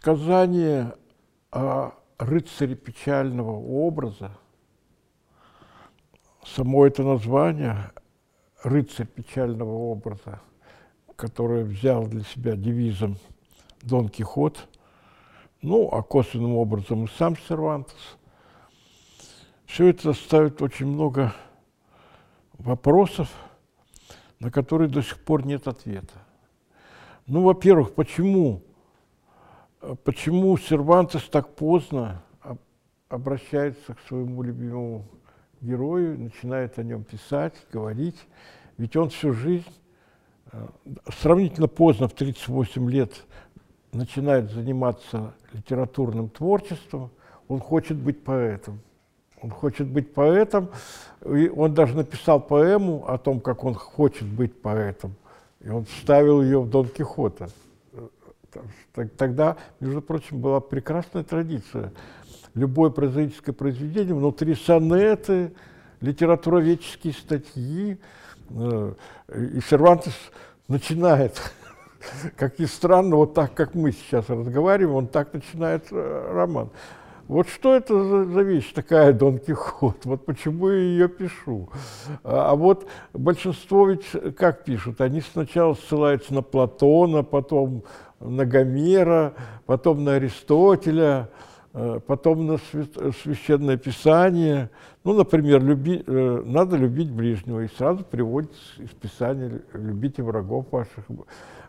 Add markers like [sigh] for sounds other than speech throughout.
сказание о рыцаре печального образа, само это название «Рыцарь печального образа», которое взял для себя девизом Дон Кихот, ну, а косвенным образом и сам Сервантес, все это ставит очень много вопросов, на которые до сих пор нет ответа. Ну, во-первых, почему, почему Сервантес так поздно обращается к своему любимому герою, начинает о нем писать, говорить? Ведь он всю жизнь, э, сравнительно поздно, в 38 лет, начинает заниматься литературным творчеством, он хочет быть поэтом. Он хочет быть поэтом, и он даже написал поэму о том, как он хочет быть поэтом, и он вставил ее в Дон Кихота. Тогда, между прочим, была прекрасная традиция. Любое прозаическое произведение, внутри сонеты, литературоведческие статьи, э, и Сервантес начинает [laughs] как ни странно, вот так, как мы сейчас разговариваем, он так начинает э, роман. Вот что это за, за вещь такая, Дон Кихот? Вот почему я ее пишу? А, а вот большинство ведь как пишут? Они сначала ссылаются на Платона, потом на Гомера, потом на Аристотеля, э, потом на священное писание. Ну, например, люби, э, надо любить ближнего, и сразу приводит из писания «любите врагов ваших».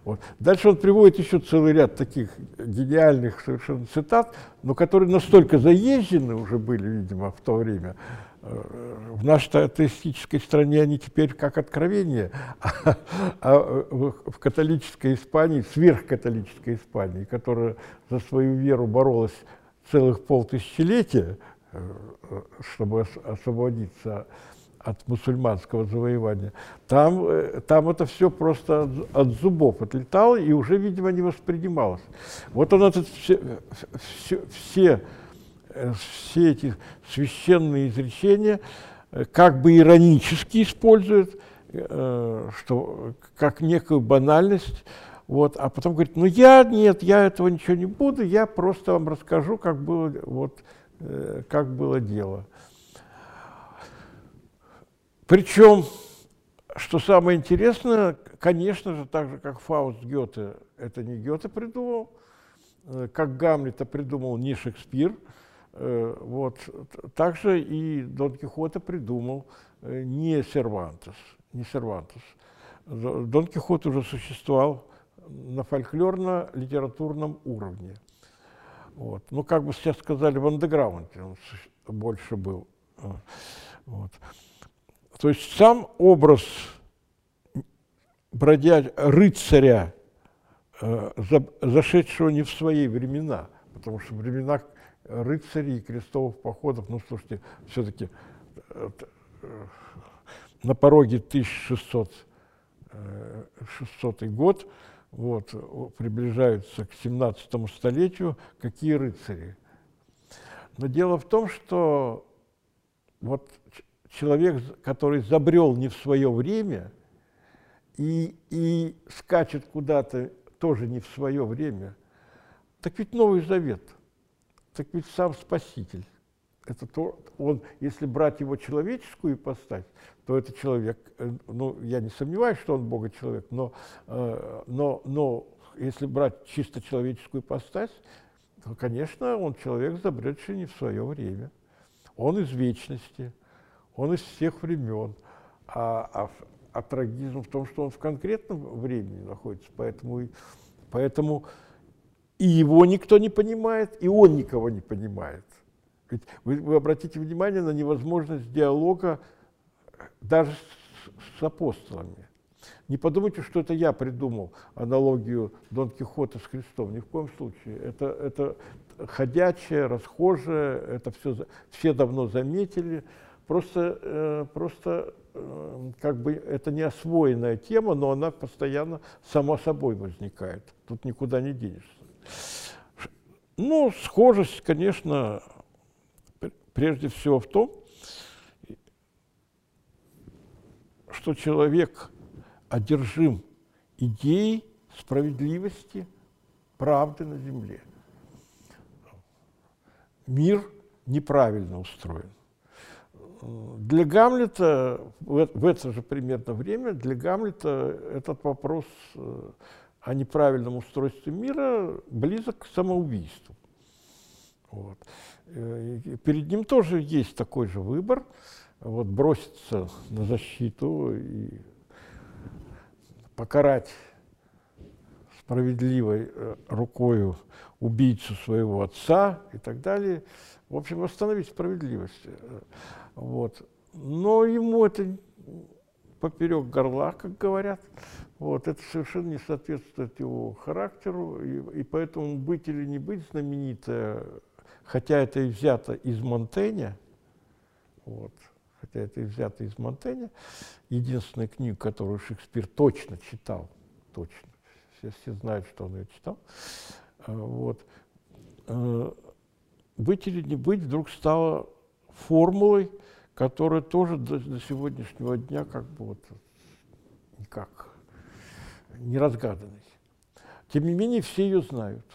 Вот. Дальше он приводит еще целый ряд таких гениальных совершенно цитат, но которые настолько заезжены уже были, видимо, в то время. В нашей атеистической стране они теперь как откровение, [laughs] а, в католической Испании, сверхкатолической Испании, которая за свою веру боролась целых полтысячелетия, э, чтобы освободиться от мусульманского завоевания, там, э, там это все просто от, от зубов отлетало и уже, видимо, не воспринималось. Вот он этот все, все, все, все эти священные изречения э, как бы иронически использует, что как некую банальность, вот, а потом говорит, ну я нет, я этого ничего не буду, я просто вам расскажу, как было, вот, как было дело. Причем, что самое интересное, конечно же, так же, как Фауст Гёте, это не Гёте придумал, э, как Гамлета придумал не Шекспир, э, вот, также и Дон Кихота придумал э, не Сервантес, не Сервантес. Дон Кихот уже существовал на фольклорно-литературном уровне. Вот. Ну, как бы сейчас сказали, в андеграунде он больше был. Вот. То есть сам образ бродя рыцаря, э, за, зашедшего не в свои времена, потому что времена рыцарей крестовых походов, ну, слушайте, все-таки э, э, на пороге 1600 600 год, вот, приближаются к 17 столетию, какие рыцари. Но дело в том, что вот человек, который забрел не в свое время и, и скачет куда-то тоже не в свое время, так ведь Новый Завет, так ведь сам Спаситель. Это то, он, если брать его человеческую ипостась, то это человек, э, ну, я не сомневаюсь, что он Бога человек, но, э, но, но если брать чисто человеческую ипостась, то, конечно, он человек, забредший не в свое время. Он из вечности – он из всех времен. А, а, а трагизм в том, что он в конкретном времени находится, поэтому, поэтому и его никто не понимает, и он никого не понимает. Вы, вы обратите внимание на невозможность диалога даже с, с апостолами. Не подумайте, что это я придумал аналогию Дон Кихота с Христом. Ни в коем случае. Это, это ходячее, расхожее, это все, все давно заметили. Просто, э, просто э, как бы это не освоенная тема, но она постоянно сама собой возникает. Тут никуда не денешься. Ну, схожесть, конечно, прежде всего в том, что человек одержим идеей справедливости, правды на земле. мир неправильно устроен. Для Гамлета в, это же примерно время для Гамлета этот вопрос э, о неправильном устройстве мира близок к самоубийству. Вот. Э, перед ним тоже есть такой же выбор, вот, броситься на защиту и покарать справедливой э, рукою убийцу своего отца и так далее. В общем, восстановить справедливость. Вот. Но ему это поперек горла, как говорят. Вот. Это совершенно не соответствует его характеру, и, и поэтому быть или не быть знаменитое, хотя это и взято из Монтэня, вот, хотя это и взято из Монтэня, единственная книга, которую Шекспир точно читал, точно, все, все знают, что он ее читал, а, вот, э, быть или не быть вдруг стало формулой, которая тоже до, до сегодняшнего дня как бы вот никак не разгаданной. Тем не менее, все ее знают.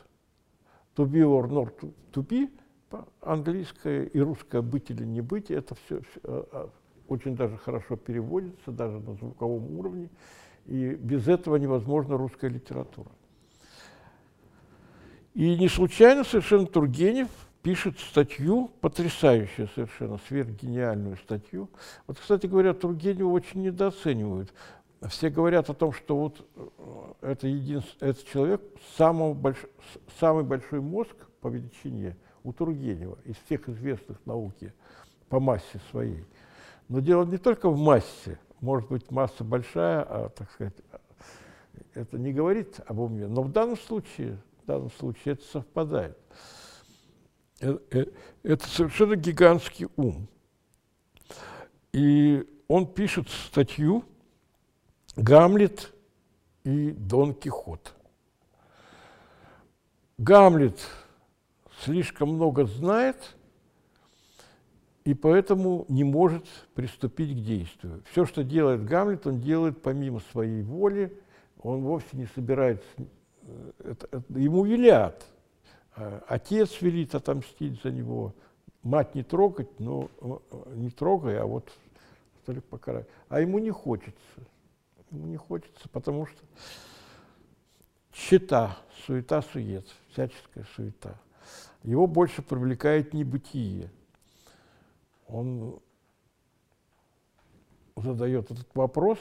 To be or not to be, английское и русское быть или не быть, это все, все а, а, очень даже хорошо переводится, даже на звуковом уровне, и без этого невозможна русская литература. И не случайно совершенно Тургенев пишет статью, потрясающую совершенно, сверхгениальную статью. Вот, кстати говоря, Тургенева очень недооценивают. Все говорят о том, что вот э, это, единственный, это человек, самого больш, самый большой мозг по величине у Тургенева из всех известных науки по массе своей. Но дело не только в массе, может быть, масса большая, а, так сказать, это не говорит об уме, но в данном случае, в данном случае это совпадает. Э, э, это совершенно гигантский ум. И он пишет статью «Гамлет и Дон Кихот». Гамлет слишком много знает и поэтому не может приступить к действию. Все, что делает Гамлет, он делает помимо своей воли, он вовсе не собирается, э, это, это, ему велят – Э, отец велит отомстить за него, мать не трогать, но э, не трогай, а вот только покарай. А ему не хочется. Ему не хочется, потому что щита, суета-сует, всяческая суета. Его больше привлекает небытие. Он задает этот вопрос,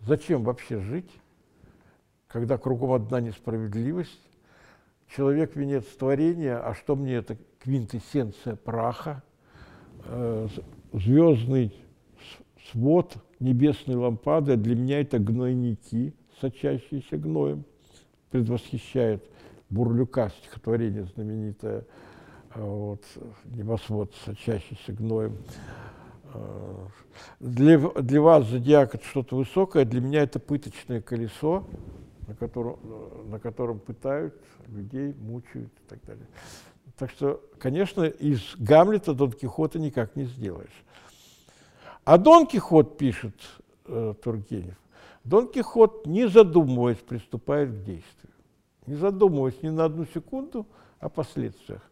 зачем вообще жить, когда кругом одна несправедливость, человек – венец творения, а что мне это квинтэссенция праха, э, звездный свод небесной лампады, а для меня это гнойники, сочащиеся гноем, предвосхищает Бурлюка, стихотворение знаменитое, э, вот, небосвод, сочащийся гноем. Э, для, для вас зодиак – это что-то высокое, для меня это пыточное колесо, на котором, на котором пытают людей, мучают и так далее. Так что, конечно, из Гамлета Дон Кихота никак не сделаешь. А Дон Кихот, пишет э, Тургенев, Дон Кихот, не задумываясь, приступает к действию. Не задумываясь ни на одну секунду о последствиях.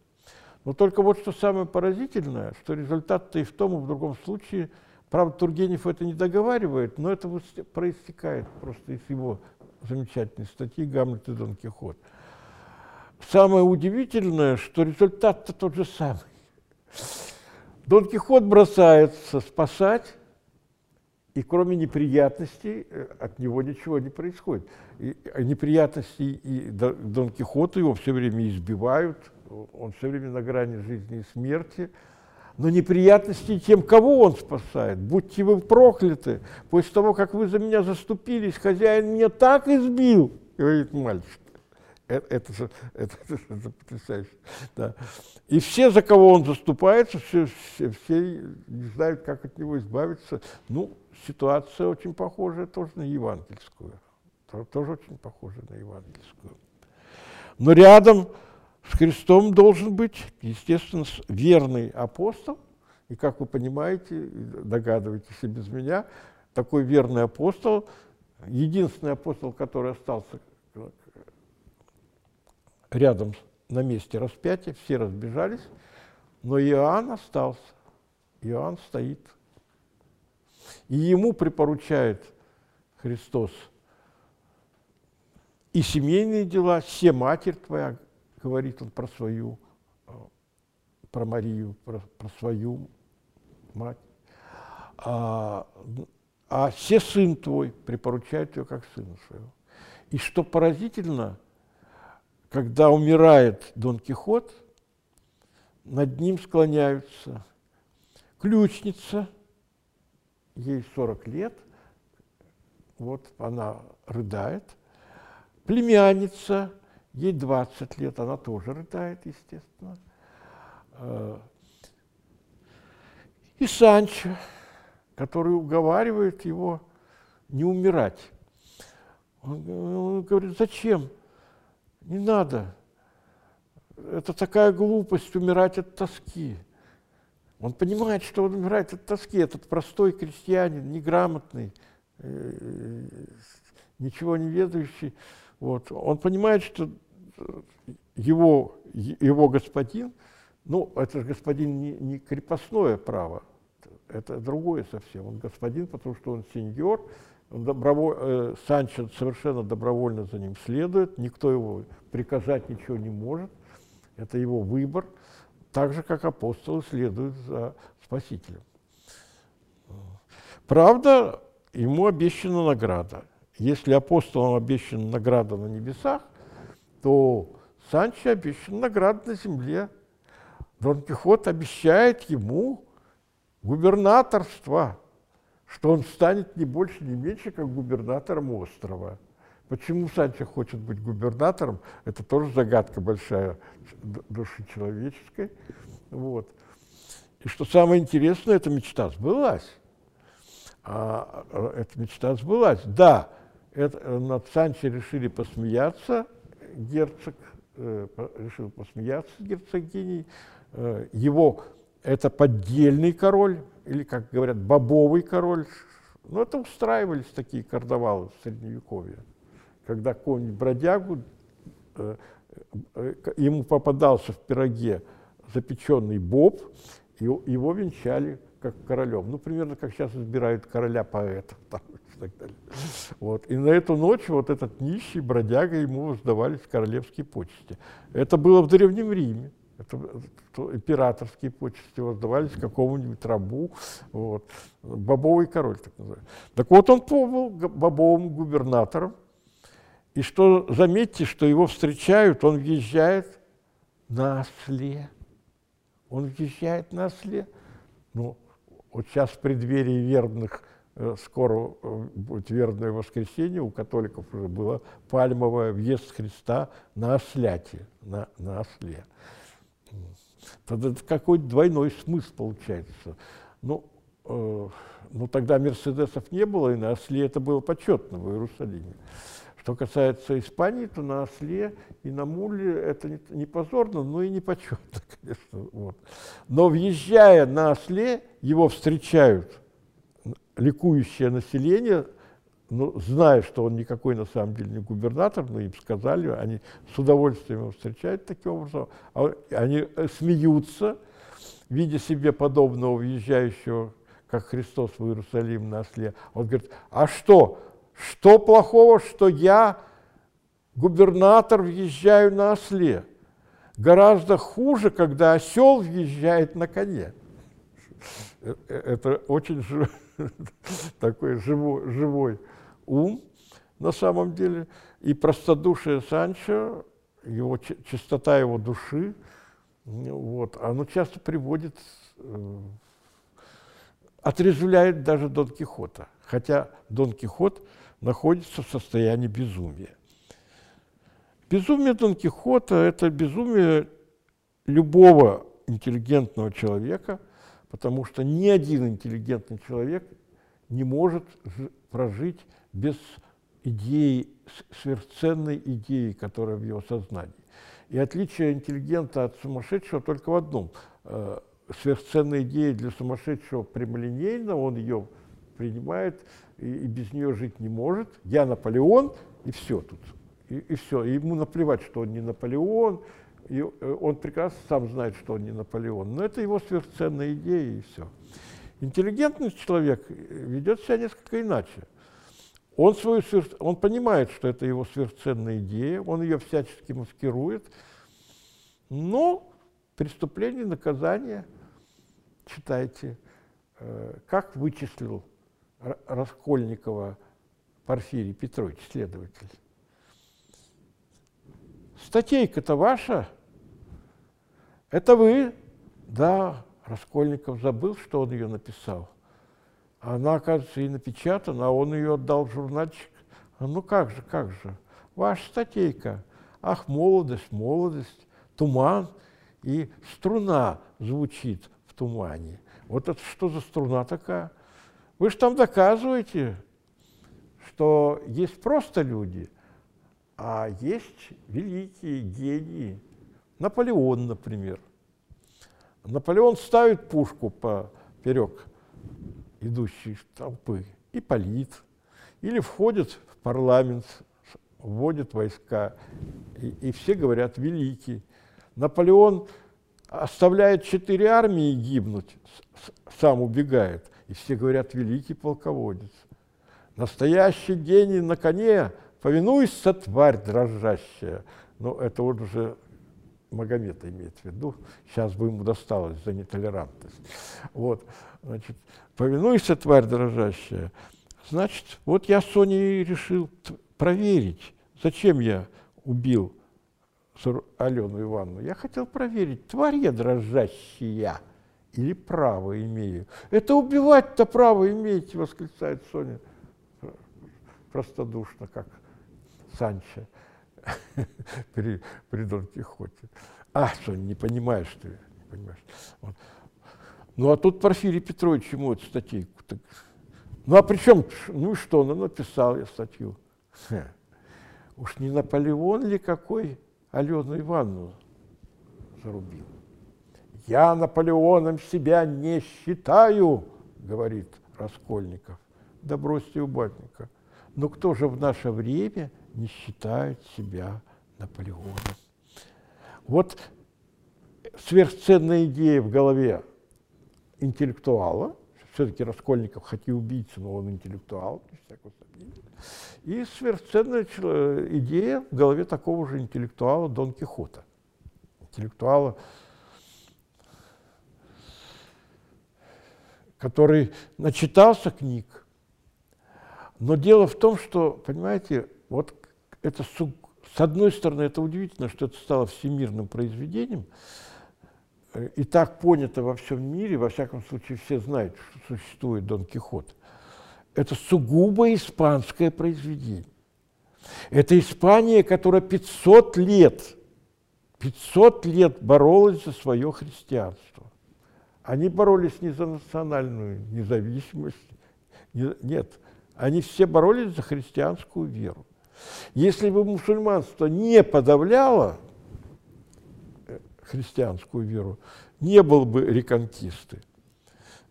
Но только вот что самое поразительное, что результат-то и в том, и в другом случае, правда, Тургенев это не договаривает, но это проистекает просто из его замечательной статьи «Гамлет и Дон Кихот». Самое удивительное, что результат-то тот же самый. Дон Кихот бросается спасать, и кроме неприятностей э, от него ничего не происходит. И неприятности и Дон Кихота его все время избивают, он все время на грани жизни и смерти – но неприятности тем, кого он спасает. Будьте вы прокляты. После того, как вы за меня заступились, хозяин меня так избил, говорит мальчик. Это, это, [laughs] это, это, это потрясающе. Да. И все, за кого он заступается, все, все, все не знают, как от него избавиться. Ну, ситуация очень похожая тоже на евангельскую. Тоже очень похожа на евангельскую. Но рядом с Христом должен быть, естественно, верный апостол. И, как вы понимаете, догадываетесь и без меня, такой верный апостол, единственный апостол, который остался рядом на месте распятия, все разбежались, Но Иоанн остался. Иоанн стоит. И ему припоручает Христос и семейные дела, все матерь твоя, говорит он про свою, э, про Марию, про, про свою мать. А, а все сын твой припоручает ее как сына своего. И что поразительно, когда умирает Дон Кихот, над ним склоняются ключница, ей 40 лет, вот она рыдает, племянница, ей 20 лет, она тоже рыдает, естественно. Э, и Санчо, который уговаривает его не умирать. Он, он говорит, зачем? Не надо. Это такая глупость умирать от тоски. Он понимает, что он умирает от тоски. Этот простой крестьянин, неграмотный, э, ничего не ведающий. Вот. Он понимает, что его, его господин, ну, это же господин не, не крепостное право, это другое совсем. Он господин, потому что он сеньор, он доброволь, э, Санчо совершенно добровольно за ним следует, никто его приказать ничего не может, это его выбор, так же, как апостолы следуют за Спасителем. Правда, ему обещана награда. Если апостолам обещана награда на небесах, то Санчо обещана награда на земле. Дон Кихот обещает ему губернаторство, что он станет не больше, не меньше, как губернатором острова. Почему Санчо хочет быть губернатором, это тоже загадка большая души человеческой. Вот. И что самое интересное, эта мечта сбылась. А, а эта мечта сбылась. Да, это, над Санчо решили посмеяться, герцог э, решил посмеяться с герцогиней. Э, его это поддельный король, или, как говорят, бобовый король. Ну, это устраивались такие карнавалы в Средневековье, когда какого-нибудь бродягу, э, э, ему попадался в пироге запеченный боб, и его венчали как королем. Ну, примерно как сейчас избирают короля поэта. Там, и так далее. Вот. И на эту ночь вот этот нищий бродяга ему сдавались королевские почести. Это было в Древнем Риме. Это, это императорские почести воздавались какому-нибудь рабу, вот, бобовый король, так называемый. Так вот, он был бобовым губернатором, и что, заметьте, что его встречают, он въезжает на осле. Он въезжает на осле. Ну, вот сейчас в преддверии вербных, э, скоро э, будет вербное воскресенье, у католиков уже было пальмовое въезд Христа на осляте, на, на осле. Тогда какой двойной смысл получается. Ну, э, ну, тогда Мерседесов не было, и на осле это было почетно в Иерусалиме. Что касается Испании, то на осле и на муле это не, не позорно, но и не почетно, [laughs] конечно. Вот. Но въезжая на осле, его встречают ликующее население, ну, зная, что он никакой на самом деле не губернатор, но им сказали, они с удовольствием его встречают таким образом, а они э, смеются, видя себе подобного въезжающего, как Христос в Иерусалим на осле. Он говорит, а что, что плохого, что я, губернатор, въезжаю на осле? Гораздо хуже, когда осел въезжает на коне. Э, э, это очень [laughs] такой живой, живой ум на самом деле, и простодушие Санчо, его, чистота его души, вот, оно часто приводит, э, отрезвляет даже Дон Кихота, хотя Дон Кихот находится в состоянии безумия. Безумие Дон Кихота – это безумие любого интеллигентного человека, потому что ни один интеллигентный человек не может прожить без идеи, сверхценной идеи, которая в его сознании. И отличие интеллигента от сумасшедшего только в одном. Э, сверхценная идея для сумасшедшего прямолинейна, он ее принимает и, и без нее жить не может. Я Наполеон, и все тут. И, и все. И ему наплевать, что он не Наполеон, и э, он прекрасно сам знает, что он не Наполеон, но это его сверхценная идея и все. Интеллигентный человек э, ведет себя несколько иначе. Он, свою он понимает, что это его сверхценная идея, он ее всячески маскирует, но преступление, наказание, читайте, э, как вычислил Раскольникова Порфирий Петрович, следователь. Статейка-то ваша, это вы? Да, Раскольников забыл, что он ее написал. Она, оказывается, и напечатана, а он ее отдал в журнальчик. А ну как же, как же, ваша статейка. Ах, молодость, молодость, туман, и струна звучит в тумане. Вот это что за струна такая? Вы же там доказываете, что есть просто люди, а есть великие гении. Наполеон, например. Наполеон ставит пушку поперек идущей толпы и палит, или входит в парламент, вводит войска, и, и все говорят «великий». Наполеон оставляет четыре армии гибнуть, сам убегает, и все говорят «великий полководец». Настоящий гений на коне, повинуйся, тварь дрожащая. Но это вот уже Магомета имеет в виду, сейчас бы ему досталось за нетолерантность. Вот, значит, повинуйся, тварь дрожащая. Значит, вот я Соней решил проверить, зачем я убил Алену Ивановну. Я хотел проверить, тварь я дрожащая или право имею. Это убивать-то право имеете, восклицает Соня простодушно, как Санчо [laughs] при, при Дон Кихоте. А, что, не понимаешь ты, не понимаешь. Вот. Ну, а тут Порфирий Петрович ему эту статейку. Так, ну, а при чем, ну что, ну, написал я статью. Ха. Уж не Наполеон ли какой Алену Ивановну зарубил? Я Наполеоном себя не считаю, говорит Раскольников. Да бросьте убатника. Но кто же в наше время не считает себя Наполеоном? Вот сверхценная идея в голове интеллектуала, все-таки Раскольников хоть и убийца, но он интеллектуал, и сверхценная идея в голове такого же интеллектуала Дон Кихота, интеллектуала, который начитался книг, но дело в том, что, понимаете, вот это с одной стороны, это удивительно, что это стало всемирным произведением, э, и так понято во всем мире, во всяком случае, все знают, что существует Дон Кихот. Это сугубо испанское произведение. Это Испания, которая 500 лет, 500 лет боролась за свое христианство. Они боролись не за национальную независимость, нет, они все боролись за христианскую веру. Если бы мусульманство не подавляло э, христианскую веру, не было бы реконкисты.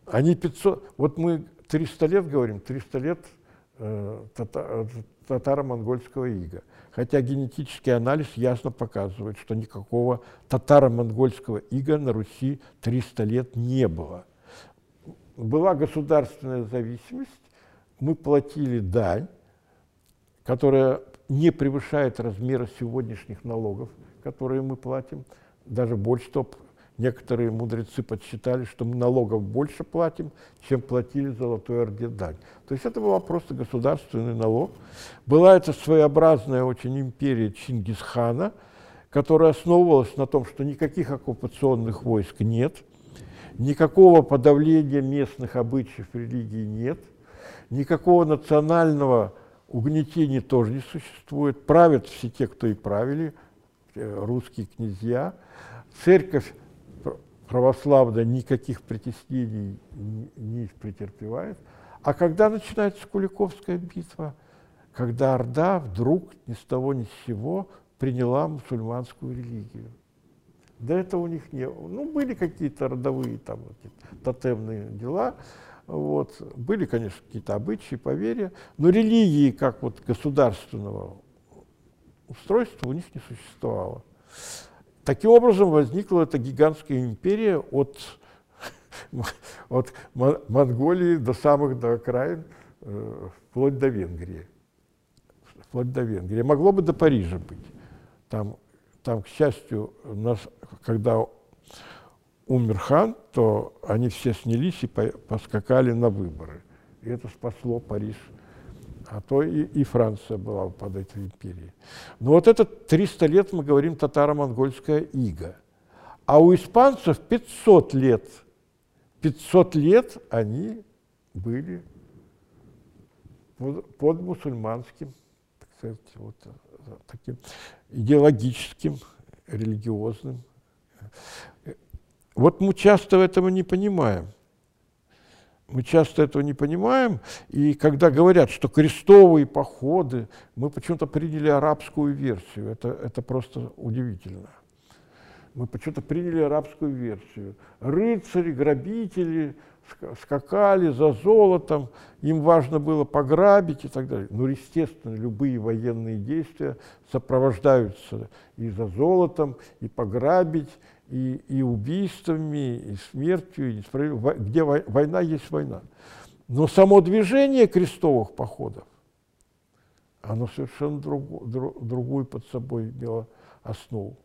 Они 500, вот мы 300 лет говорим, 300 лет э, тата, татаро-монгольского ига. Хотя генетический анализ ясно показывает, что никакого татаро-монгольского ига на Руси 300 лет не было. Была государственная зависимость, мы платили дань, которая не превышает размера сегодняшних налогов, которые мы платим, даже больше, что некоторые мудрецы подсчитали, что мы налогов больше платим, чем платили Золотой Орде дань. То есть это был просто государственный налог. Была это своеобразная очень империя Чингисхана, которая основывалась на том, что никаких оккупационных войск нет, никакого подавления местных обычаев религии нет – Никакого национального угнетения тоже не существует. Правят все те, кто и правили, э, русские князья. Церковь православная никаких притеснений не претерпевает. А когда начинается Куликовская битва, когда Орда вдруг ни с того ни с сего приняла мусульманскую религию. До этого у них не было. Ну, были какие-то родовые там тотемные дела, вот. Были, конечно, какие-то обычаи, поверья, но религии как вот государственного устройства у них не существовало. Таким образом возникла эта гигантская империя от, [laughs] от Монголии до самых до окраин, э, вплоть до Венгрии. Вплоть до Венгрии. Могло бы до Парижа быть. Там, там к счастью, нас, когда умер хан, то они все снялись и поскакали на выборы. И это спасло Париж. А то и, и Франция была под этой империей. Но вот это 300 лет, мы говорим, татаро-монгольская ига. А у испанцев 500 лет. 500 лет они были под, под мусульманским, так сказать, вот, таким идеологическим, религиозным вот мы часто этого не понимаем. Мы часто этого не понимаем, и когда говорят, что крестовые походы, мы почему-то приняли арабскую версию. Это, это просто удивительно. Мы почему-то приняли арабскую версию. Рыцари, грабители скакали за золотом, им важно было пограбить и так далее. Но, естественно, любые военные действия сопровождаются и за золотом, и пограбить, и, и убийствами, и смертью, и где война есть война. Но само движение крестовых походов, оно совершенно друг, друг, другую под собой имело основу.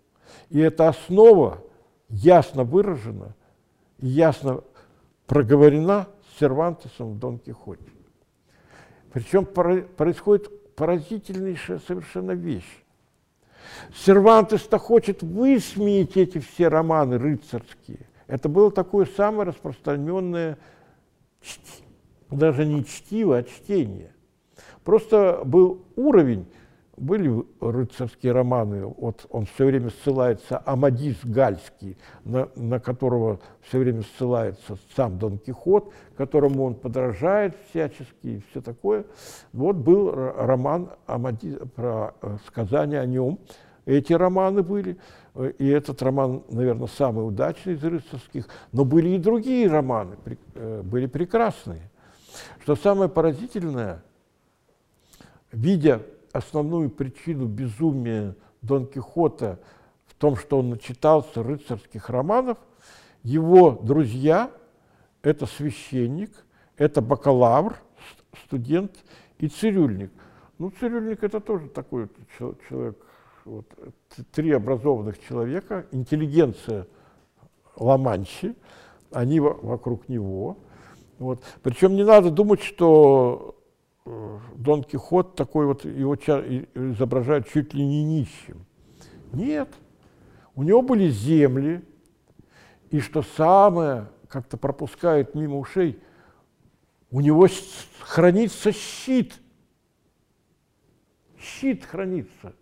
И эта основа ясно выражена, ясно проговорена Сервантесом в Дон Кихоте. Причем происходит поразительнейшая совершенно вещь. Сервантес-то хочет высмеять эти все романы рыцарские. Это было такое самое распространенное, даже не чтиво, а чтение. Просто был уровень, были рыцарские романы, вот он все время ссылается, Амадис Гальский, на, на которого все время ссылается сам Дон Кихот, которому он подражает всячески и все такое. Вот был роман Амадис, про э, сказание о нем, эти романы были, и этот роман, наверное, самый удачный из рыцарских, но были и другие романы, э, были прекрасные. Что самое поразительное, видя основную причину безумия Дон Кихота в том, что он начитался рыцарских романов, его друзья – это священник, это бакалавр, студент и цирюльник. Ну, цирюльник – это тоже такой человек вот, три образованных человека, интеллигенция Ламанчи, они вокруг него. Вот. Причем не надо думать, что Дон Кихот такой вот, его изображают чуть ли не нищим. Нет, у него были земли, и что самое, как-то пропускает мимо ушей, у него хранится щит. Щит хранится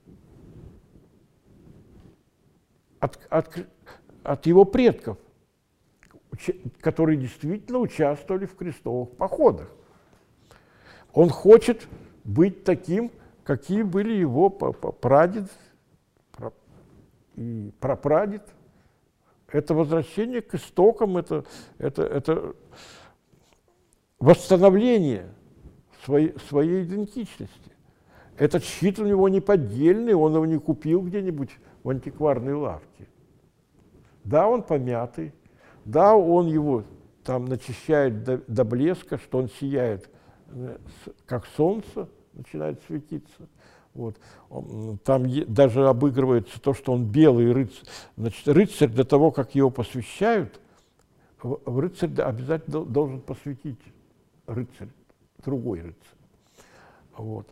от, от, от его предков, которые действительно участвовали в крестовых походах. Он хочет быть таким, какие были его прадед и прапрадед. Это возвращение к истокам, это, это, это восстановление своей, своей идентичности. Этот щит у него не поддельный, он его не купил где-нибудь в антикварной лавке. Да, он помятый, да, он его там начищает до, до блеска, что он сияет, как солнце, начинает светиться. Вот. Там даже обыгрывается то, что он белый рыцарь. Значит, рыцарь до того, как его посвящают, рыцарь обязательно должен посвятить рыцарь, другой рыцарь. Вот.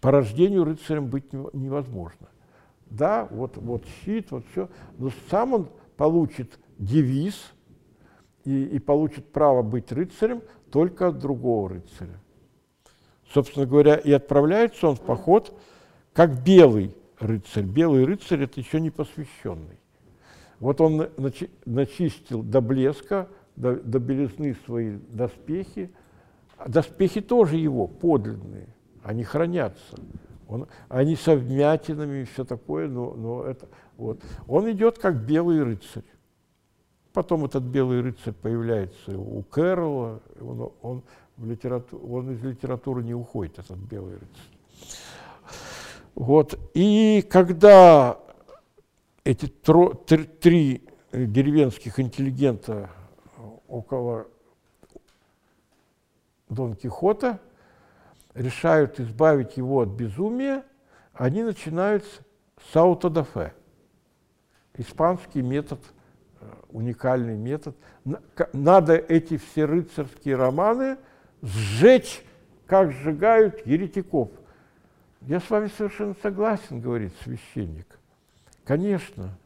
По рождению рыцарем быть невозможно. Да, вот, вот щит, вот все. Но сам он получит девиз и, и получит право быть рыцарем только от другого рыцаря. Собственно говоря, и отправляется он в поход как белый рыцарь. Белый рыцарь – это еще не посвященный. Вот он начи начистил до блеска, до, до белизны свои доспехи. Доспехи тоже его, подлинные, они хранятся. Он, они со вмятинами и все такое, но, но это, вот. Он идет как белый рыцарь. Потом этот белый рыцарь появляется у Кэрролла, он, он, в литерату, он из литературы не уходит, этот белый рыцарь. Вот. И когда эти тро, три, три деревенских интеллигента около Дон Кихота решают избавить его от безумия, они начинают с аутодафе. Испанский метод, э, уникальный метод. Надо эти все рыцарские романы сжечь, как сжигают еретиков. Я с вами совершенно согласен, говорит священник. Конечно.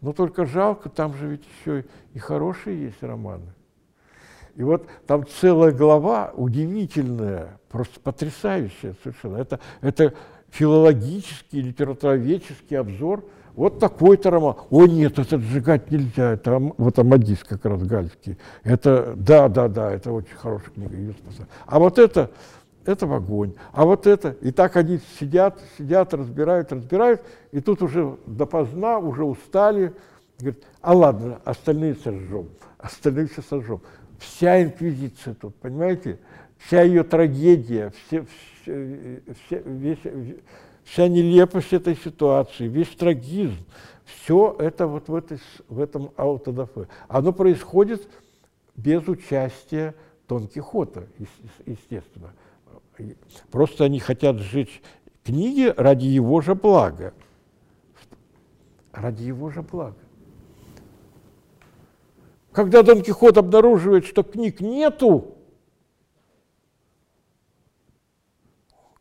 Но только жалко, там же ведь еще и хорошие есть романы. И вот там целая глава удивительная, просто потрясающая совершенно. Это, это филологический, литературоведческий обзор. Вот такой-то роман. О, нет, это сжигать нельзя. Это вот Амадис как раз Гальский. Это, да, да, да, это очень хорошая книга. Ее а вот это, это в огонь. А вот это, и так они сидят, сидят, разбирают, разбирают, и тут уже допоздна, уже устали. Говорят, а ладно, остальные сожжем, остальные все сожжем вся инквизиция тут, понимаете? Вся ее трагедия, все, все, все, весь, вся нелепость этой ситуации, весь трагизм, все это вот в, этой, в этом аутодафе. Оно происходит без участия Дон Кихота, естественно. Просто они хотят сжечь книги ради его же блага. Ради его же блага. Когда Дон Кихот обнаруживает, что книг нету,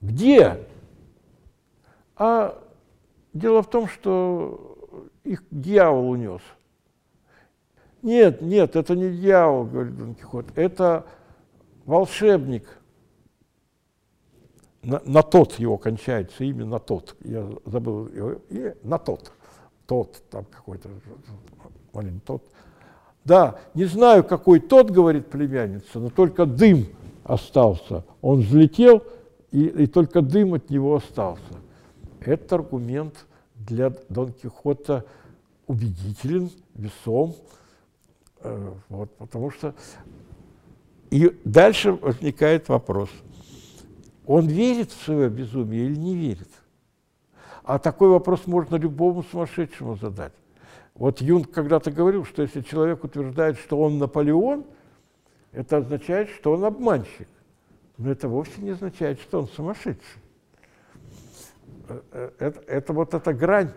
где? А дело в том, что их дьявол унес. Нет, нет, это не дьявол, говорит Дон Кихот, это волшебник. На, на тот его кончается, имя на тот. Я забыл его. И на тот. Тот, там какой-то, маленький тот. Да, не знаю, какой тот, говорит племянница, но только дым остался. Он взлетел, и, и только дым от него остался. Этот аргумент для Дон Кихота убедителен, весом, э, вот, потому что... И дальше возникает вопрос, он верит в свое безумие или не верит? А такой вопрос можно любому сумасшедшему задать. Вот Юнг когда-то говорил, что если человек утверждает, что он Наполеон, это означает, что он обманщик. Но это вовсе не означает, что он сумасшедший. Э, э, это, это вот эта грань.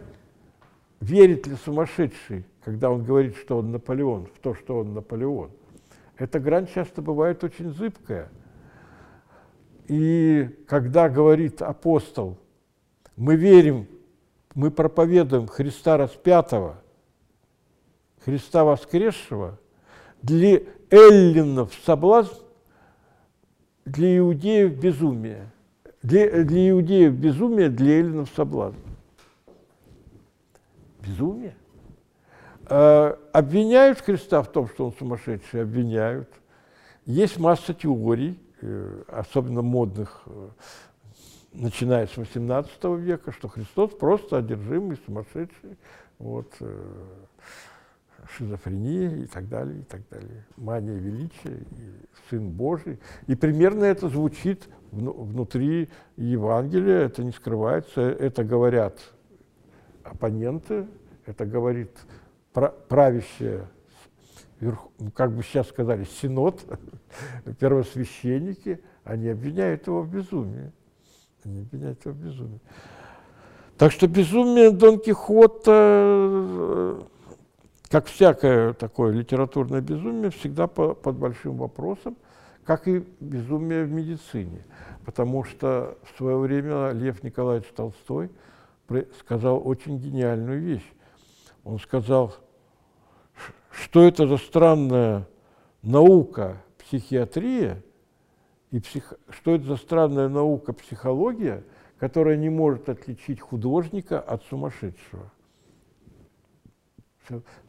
Верит ли сумасшедший, когда он говорит, что он Наполеон, в то, что он Наполеон? Эта грань часто бывает очень зыбкая. И когда говорит апостол, мы верим, мы проповедуем Христа распятого – Христа воскресшего, для эллинов соблазн, для иудеев безумие. Для, для иудеев безумие, для эллинов соблазн. Безумие. Э, обвиняют Христа в том, что он сумасшедший, обвиняют. Есть масса теорий, э, особенно модных, э, начиная с XVIII века, что Христос просто одержимый, сумасшедший. Вот, э, шизофрения и так далее, и так далее. Мания величия, и Сын Божий. И примерно это звучит внутри Евангелия, это не скрывается, это говорят оппоненты, это говорит правящая, ну, как бы сейчас сказали, синод, [laughs] первосвященники, они обвиняют его в безумии. Они обвиняют его в безумии. Так что безумие Дон Кихота как всякое такое литературное безумие, всегда по, под большим вопросом, как и безумие в медицине. Потому что в свое время Лев Николаевич Толстой сказал очень гениальную вещь. Он сказал, что это за странная наука психиатрия, и псих... что это за странная наука психология, которая не может отличить художника от сумасшедшего.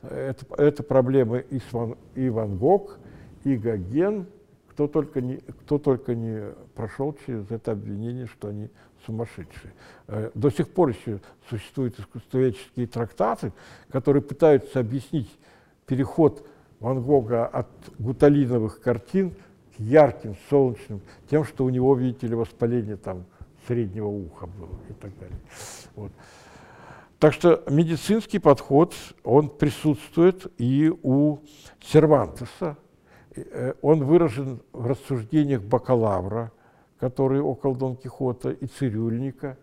Это, это проблемы и, Сван, и Ван Гог, и Гоген, кто только, не, кто только не прошел через это обвинение, что они сумасшедшие. Э, до сих пор еще существуют искусствоведческие трактаты, которые пытаются объяснить переход Ван Гога от гуталиновых картин к ярким, солнечным, тем, что у него, видите ли, воспаление там среднего уха было и так далее. Вот. Так что медицинский подход, он присутствует и у Сервантеса. Э, он выражен в рассуждениях бакалавра, который около Дон Кихота, и цирюльника.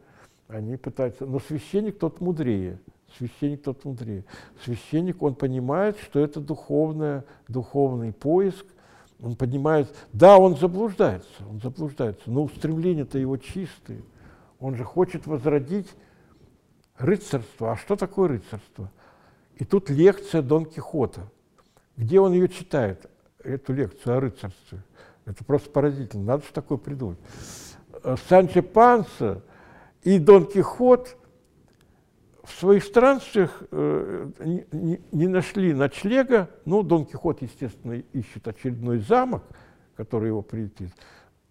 Они пытаются... Но священник тот мудрее. Священник тот мудрее. Священник, он понимает, что это духовное, духовный поиск. Он понимает, да, он заблуждается, он заблуждается, но устремления-то его чистые. Он же хочет возродить Рыцарство. А что такое рыцарство? И тут лекция Дон Кихота. Где он ее читает, эту лекцию о рыцарстве? Это просто поразительно. Надо что такое придумать. Э, Санчо Панса и Дон Кихот в своих странствиях э, не, нашли ночлега. Ну, Дон Кихот, естественно, ищет очередной замок, который его приютит.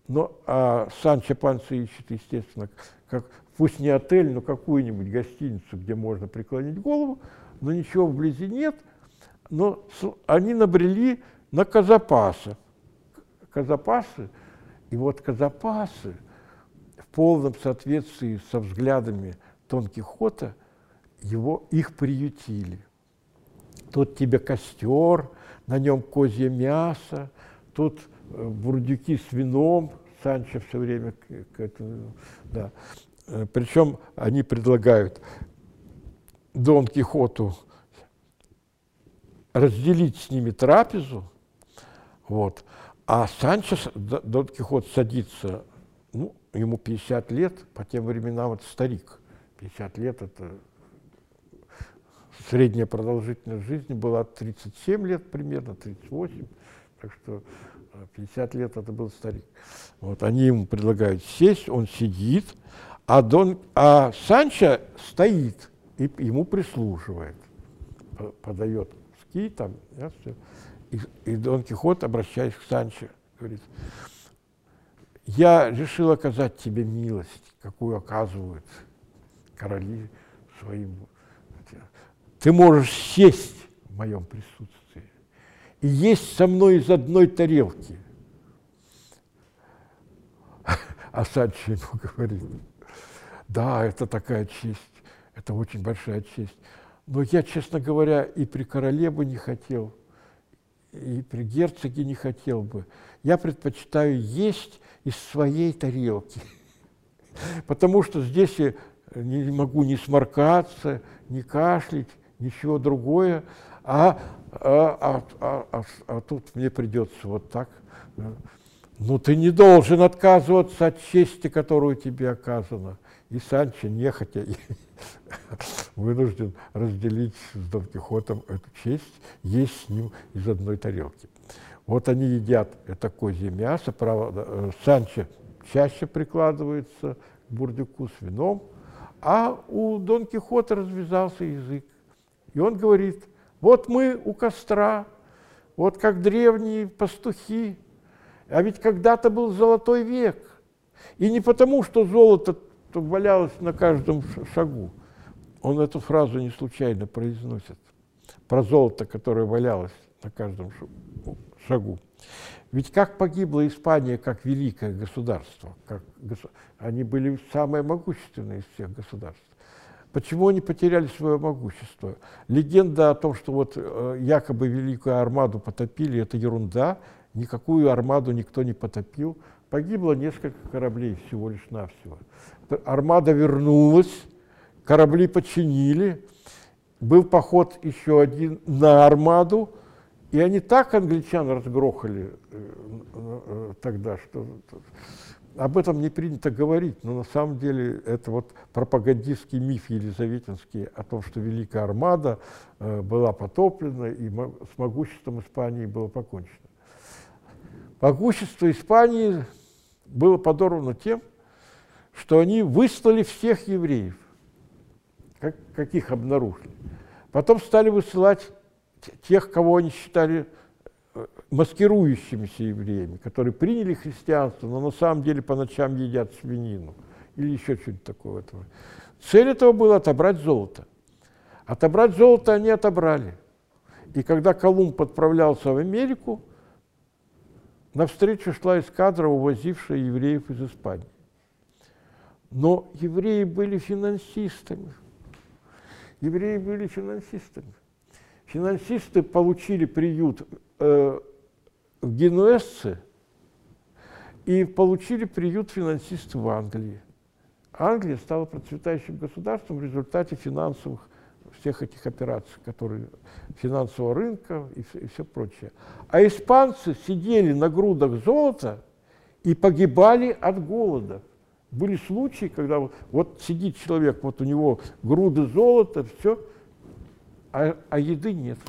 Но а Санчо Панса ищет, естественно, как пусть не отель, но какую-нибудь гостиницу, где можно преклонить голову, но ничего вблизи нет. Но они набрели на Казапаса. Казапасы, и вот Казапасы в полном соответствии со взглядами Дон Кихота его, их приютили. Тут тебе костер, на нем козье мясо, тут э, бурдюки с вином, Санчо все время к, к этому, да. Э, Причем они предлагают Дон Кихоту разделить с ними трапезу, вот, а Санчо, Дон Кихот садится, ну, ему 50 лет, по тем временам это старик, 50 лет – это средняя продолжительность жизни была 37 лет примерно, 38, так что 50 лет это был старик. Вот, они ему предлагают сесть, он сидит, а, Дон, а Санчо стоит и ему прислуживает, подает ски там, да, все. И, Дон Кихот, обращаясь к Санчо, говорит, я решил оказать тебе милость, какую оказывают короли своим. Ты можешь сесть в моем присутствии и есть со мной из одной тарелки. А Санчо ему [laughs] говорит, да, это такая честь, это очень большая честь. Но я, честно говоря, и при короле бы не хотел, и при герцоге не хотел бы. Я предпочитаю есть из своей тарелки, [laughs] потому что здесь я не могу ни сморкаться, ни кашлять, ничего другое, а, а, а, а, а, а тут мне придется вот так. Ну, ты не должен отказываться от чести, которую тебе оказана. И Санчо, нехотя, [laughs] вынужден разделить с Дон Кихотом эту честь, есть с ним из одной тарелки. Вот они едят это козье мясо, правда, э, Санчо чаще прикладывается к бурдюку с вином, а у Дон Кихота развязался язык. И он говорит, вот мы у костра, вот как древние пастухи, а ведь когда-то был золотой век. И не потому, что золото чтобы валялось на каждом шагу. Он эту фразу не случайно произносит. Про золото, которое валялось на каждом шагу. Ведь как погибла Испания как великое государство? Как госу... Они были самые могущественные из всех государств. Почему они потеряли свое могущество? Легенда о том, что вот э, якобы Великую Армаду потопили, это ерунда. Никакую Армаду никто не потопил. Погибло несколько кораблей всего лишь навсего армада вернулась, корабли починили, был поход еще один на армаду, и они так англичан разгрохали э, э, тогда, что об этом не принято говорить, но на самом деле это вот пропагандистский миф елизаветинский о том, что Великая Армада э, была потоплена и с могуществом Испании было покончено. Могущество Испании было подорвано тем, что они выслали всех евреев, как, каких обнаружили. Потом стали высылать тех, кого они считали э, маскирующимися евреями, которые приняли христианство, но на самом деле по ночам едят свинину или еще что-нибудь такое. Этого. Цель этого была отобрать золото. Отобрать золото они отобрали. И когда Колумб отправлялся в Америку, навстречу шла эскадра, увозившая евреев из Испании. Но евреи были финансистами. евреи были финансистами. Финансисты получили приют э, в Генуэзце и получили приют финансисты в Англии. Англия стала процветающим государством в результате финансовых всех этих операций, которые финансового рынка и, и все прочее. А испанцы сидели на грудах золота и погибали от голода. Были случаи, когда вот, вот сидит человек, вот у него груды золота, все, а, а еды нет.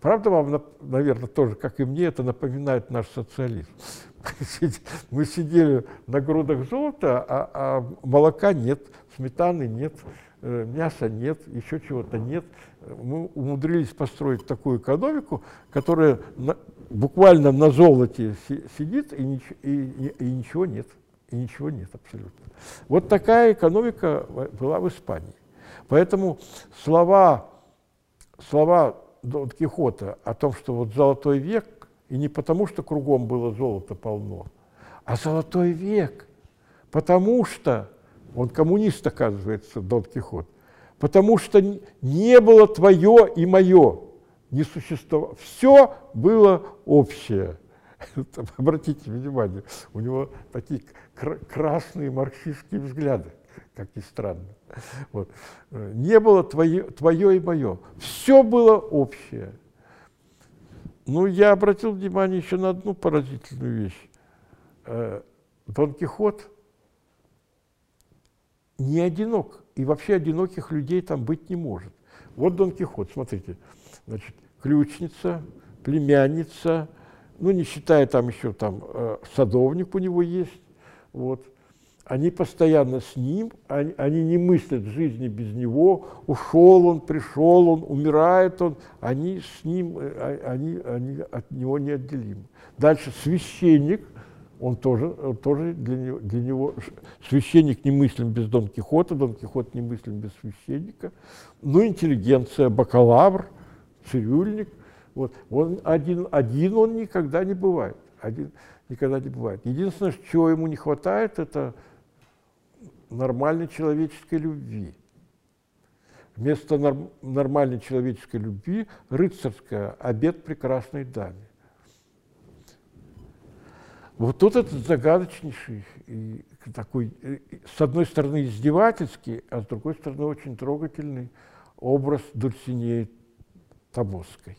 Правда вам, наверное, тоже, как и мне, это напоминает наш социализм. [laughs] Мы сидели на грудах золота, а, а молока нет, сметаны нет, э, мяса нет, еще чего-то нет. Мы умудрились построить такую экономику, которая на, буквально на золоте си, сидит и, нич, и, и, и ничего нет. И ничего нет абсолютно. Вот такая экономика была в Испании. Поэтому слова, слова Дон Кихота о том, что вот золотой век, и не потому, что кругом было золото полно, а золотой век, потому что, он коммунист, оказывается, Дон Кихот, потому что не было твое и мое, не существовало. Все было общее. [laughs] Обратите внимание, у него такие красные марксистские взгляды, как ни странно. Вот. Не было твое, твое и мое. Все было общее. Ну, я обратил внимание еще на одну поразительную вещь. Э, Дон Кихот не одинок, и вообще одиноких людей там быть не может. Вот Дон Кихот, смотрите, значит, ключница, племянница, ну, не считая там еще там э, садовник у него есть, вот, они постоянно с ним, они, они не мыслят жизни без него, ушел он, пришел он, умирает он, они с ним, э, а, они, они от него неотделимы. Дальше священник, он тоже, он тоже для, него, для него, священник не мыслим без Дон Кихота, Дон Кихот не мыслим без священника, ну, интеллигенция, бакалавр, цирюльник, вот, он один, один он никогда не бывает, один никогда не бывает. Единственное, чего ему не хватает, это нормальной человеческой любви. Вместо норм, нормальной человеческой любви рыцарская обед прекрасной даме. Вот тут этот загадочнейший и такой, с одной стороны, издевательский, а с другой стороны, очень трогательный образ Дульсинеи Тобосской.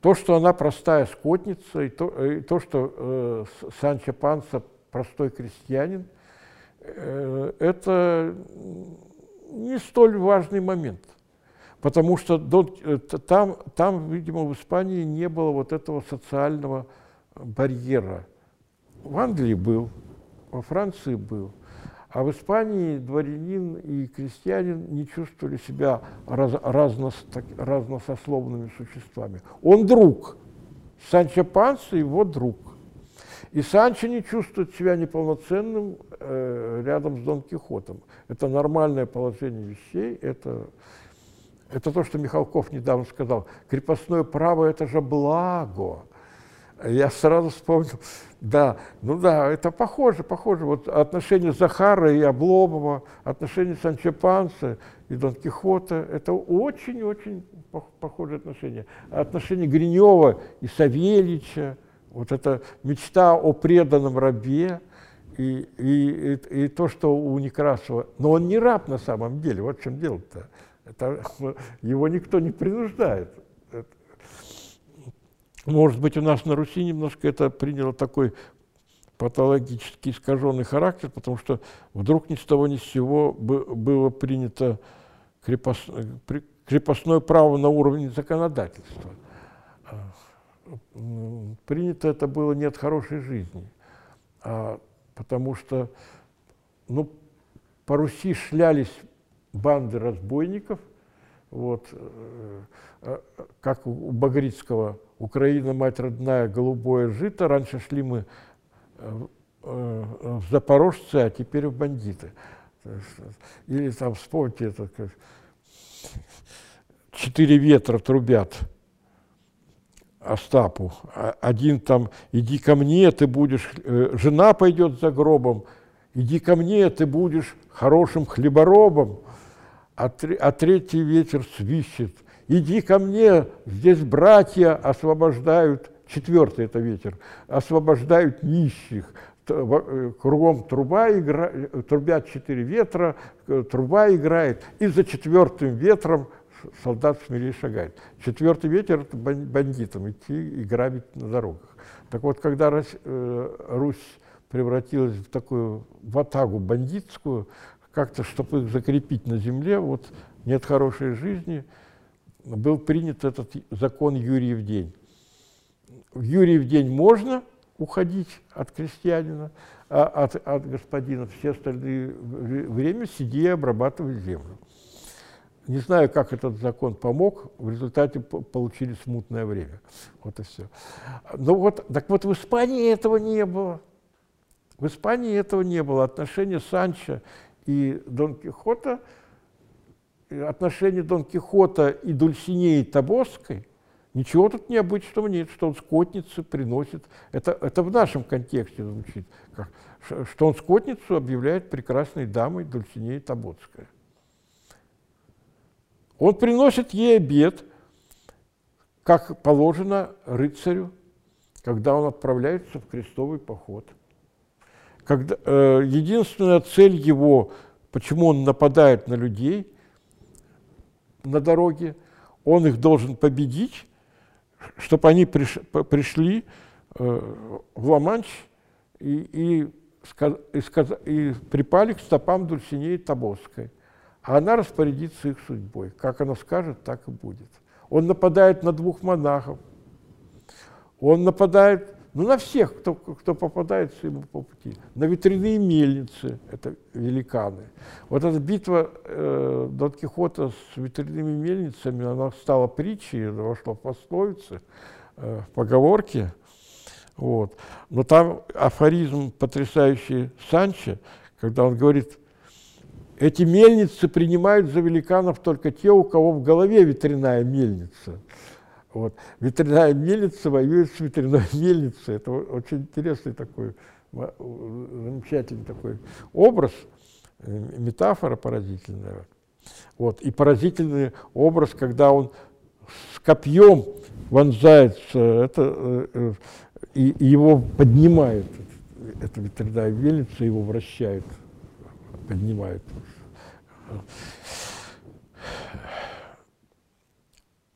То, что она простая скотница, и то, и то что э, Санчо Панса простой крестьянин, э, это не столь важный момент. Потому что до, э, там, там, видимо, в Испании не было вот этого социального барьера. В Англии был, во Франции был. А в Испании дворянин и крестьянин не чувствовали себя раз, разно, так, разносословными существами. Он друг. Санчо Панса его друг. И Санчо не чувствует себя неполноценным э, рядом с Дон Кихотом. Это нормальное положение вещей, это, это то, что Михалков недавно сказал. Крепостное право – это же благо. Я сразу вспомнил, да, ну да, это похоже, похоже. Вот отношения Захара и Обломова, отношения Санчо и Дон Кихота – это очень-очень похожие отношения. Отношения Гринева и Савельича – вот эта мечта о преданном рабе и, и, и, и то, что у Некрасова... Но он не раб на самом деле, вот в чем дело-то. Это, [laughs] его никто не принуждает. Может быть, у нас на Руси немножко это приняло такой патологически искаженный характер, потому что вдруг ни с того ни с сего было принято крепост, крепостное право на уровне законодательства. Принято это было не от хорошей жизни, а потому что ну, по Руси шлялись банды разбойников, вот, э, э, как у Багрицкого «Украина, мать родная, голубое жито», раньше шли мы э, в запорожцы, а теперь в бандиты. Или там, вспомните это, «Четыре ветра трубят», Остапу. А один там, иди ко мне, ты будешь, э, жена пойдет за гробом, иди ко мне, ты будешь хорошим хлеборобом, а, а третий ветер свищет. Иди ко мне, здесь братья освобождают, четвертый это ветер, освобождают нищих, э, кругом труба игра, трубят четыре ветра, э, труба играет, и за четвертым ветром солдат смелее шагает. Четвертый ветер – это бандитам идти и грабить на дорогах. Так вот, когда э, Русь превратилась в такую ватагу бандитскую, как-то, чтобы их закрепить на земле, вот нет хорошей жизни, был принят этот закон Юрьев день. В Юрьев день можно уходить от крестьянина, а от, от господина все остальные время сиди и обрабатывай землю. Не знаю, как этот закон помог, в результате получили смутное время. Вот и все. Ну вот, так вот в Испании этого не было. В Испании этого не было. Отношения Санчо и Дон Кихота, отношения Дон Кихота и Дульсинеи Табоской, ничего тут необычного нет, что он скотницу приносит. Это, это в нашем контексте звучит, как, что он скотницу объявляет прекрасной дамой Дульсинеей Табоцкая. Он приносит ей обед, как положено рыцарю, когда он отправляется в крестовый поход. Когда, э, единственная цель его, почему он нападает на людей на дороге, он их должен победить, чтобы они приш, пришли э, в Ла-Манш и, и, и, и припали к стопам Дульсинеи Табовской а она распорядится их судьбой. Как она скажет, так и будет. Он нападает на двух монахов, он нападает ну, на всех, кто, кто попадается ему по пути. На ветряные мельницы, это великаны. Вот эта битва э, Дон Кихота с ветряными мельницами, она стала притчей, она вошла в пословицы, э, в поговорки. Вот. Но там афоризм потрясающий Санчо, когда он говорит, эти мельницы принимают за великанов только те, у кого в голове ветряная мельница. Вот. Ветряная мельница воюет с ветряной [laughs] мельницей. Это очень интересный такой, замечательный такой образ, э, метафора поразительная. Вот. И поразительный образ, когда он с копьем вонзается, это, э, э, и, и его поднимает, эта ветряная мельница его вращает поднимают.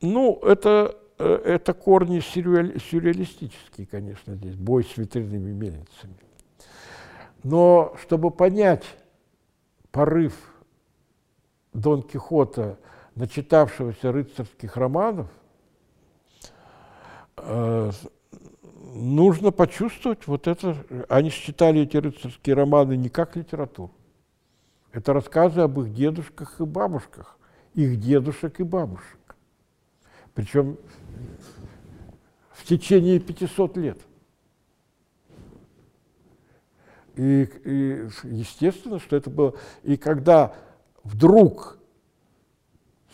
Ну, это, это корни сюрреали, сюрреалистические, конечно, здесь, бой с ветряными мельницами. Но чтобы понять порыв Дон Кихота, начитавшегося рыцарских романов, э, нужно почувствовать вот это. Они считали эти рыцарские романы не как литературу, это рассказы об их дедушках и бабушках, их дедушек и бабушек. Причем в течение 500 лет. И, и естественно, что это было... И когда вдруг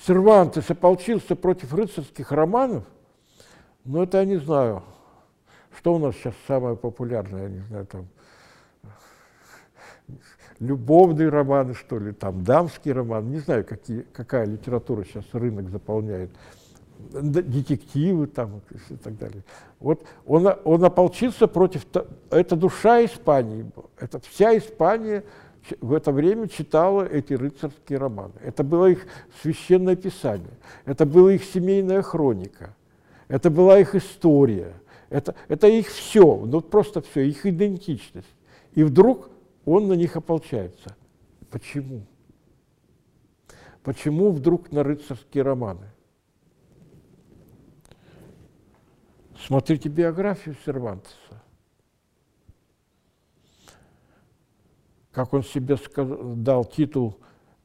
Сервантес ополчился против рыцарских романов, ну это я не знаю, что у нас сейчас самое популярное, я не знаю, там любовные романы, что ли, там дамский роман, не знаю, какие, какая литература сейчас рынок заполняет, детективы там и так далее. Вот он, он ополчился против, это душа Испании, это вся Испания в это время читала эти рыцарские романы. Это было их священное писание, это была их семейная хроника, это была их история, это, это их все, ну просто все, их идентичность. И вдруг он на них ополчается. Почему? Почему вдруг на рыцарские романы? Смотрите биографию Сервантеса. Как он себе дал титул,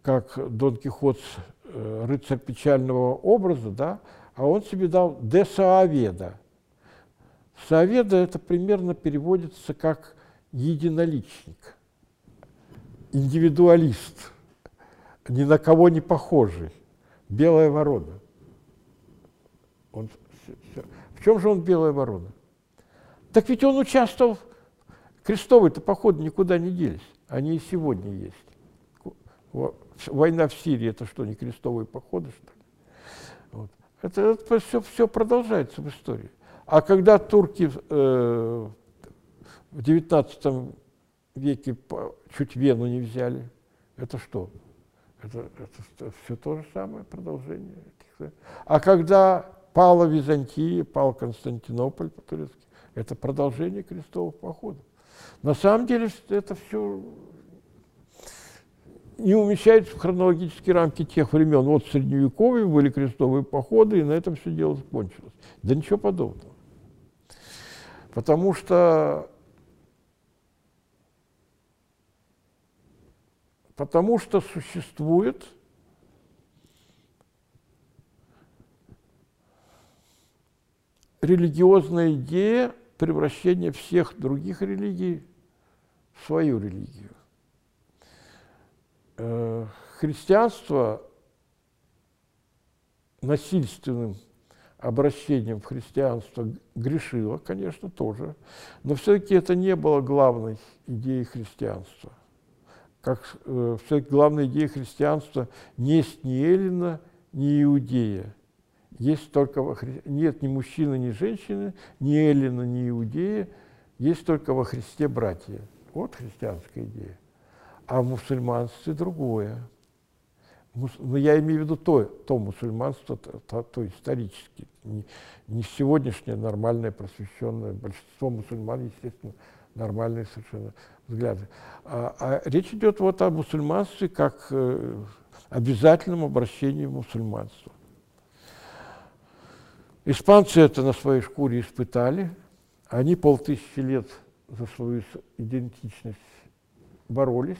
как Дон Кихот, э, рыцарь печального образа, да, а он себе дал «де Сааведа». Сааведа это примерно переводится как «единоличник» индивидуалист, ни на кого не похожий, белая ворона. Он, чем же он белая ворона? Так ведь он участвовал, крестовые-то походы никуда не делись, они и сегодня есть. Война в Сирии – это что, не крестовые походы, что ли? Вот. Это, это все, все продолжается в истории. А когда турки э, в XIX веке чуть Вену не взяли, это что? Это, это, это все то же самое продолжение. А когда пала Византия, пал Константинополь по-турецки, это продолжение крестовых походов. На самом деле это все не умещается в хронологические рамки тех времен. Вот в Средневековье были крестовые походы, и на этом все дело закончилось. Да ничего подобного. Потому что, потому что существует религиозная идея превращения всех других религий в свою религию. Э, христианство насильственным обращением в христианство грешило, конечно, тоже, но все-таки это не было главной идеей христианства. Как э, все-таки главная идея христианства не есть ни Эллина, ни Иудея. Есть только во Хри... нет ни мужчины, ни женщины, ни Эллина, ни Иудея, есть только во Христе братья. Вот христианская идея. А в мусульманстве другое но ну, я имею в виду то, то мусульманство, то, то, то исторически, не, не сегодняшнее нормальное, просвещенное, большинство мусульман, естественно, нормальные совершенно взгляды. А, а речь идет вот о мусульманстве как э, обязательном обращении в мусульманство. Испанцы это на своей шкуре испытали. Они полтысячи лет за свою идентичность боролись.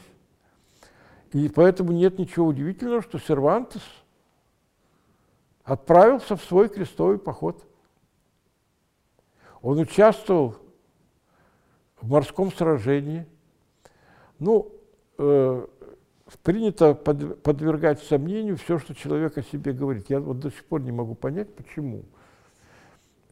И поэтому нет ничего удивительного, что Сервантес отправился в свой крестовый поход. Он участвовал в морском сражении. Ну, э, принято под, подвергать сомнению все, что человек о себе говорит. Я вот до сих пор не могу понять, почему.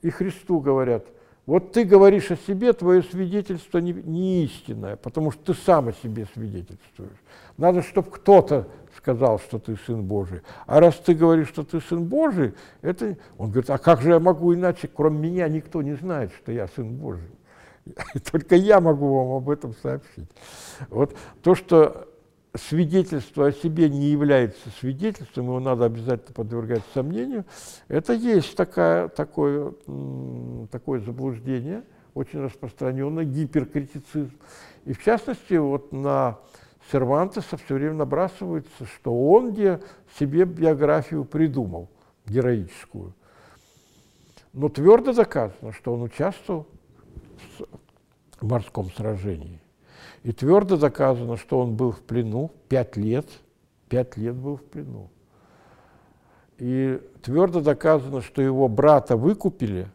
И Христу говорят – вот ты говоришь о себе, твое свидетельство не, не истинное, потому что ты сам о себе свидетельствуешь. Надо, чтобы кто-то сказал, что ты Сын Божий. А раз ты говоришь, что ты Сын Божий, это... Он говорит, а как же я могу иначе? Кроме меня никто не знает, что я Сын Божий. [laughs] Только я могу вам об этом сообщить. Вот то, что свидетельство о себе не является свидетельством, его надо обязательно подвергать сомнению, это есть такая, такое, такое заблуждение, очень распространенное, гиперкритицизм. И в частности, вот на Сервантеса все время набрасывается, что он где себе биографию придумал, героическую. Но твердо доказано, что он участвовал в морском сражении. И твердо доказано, что он был в плену пять лет, пять лет был в плену. И твердо доказано, что его брата выкупили,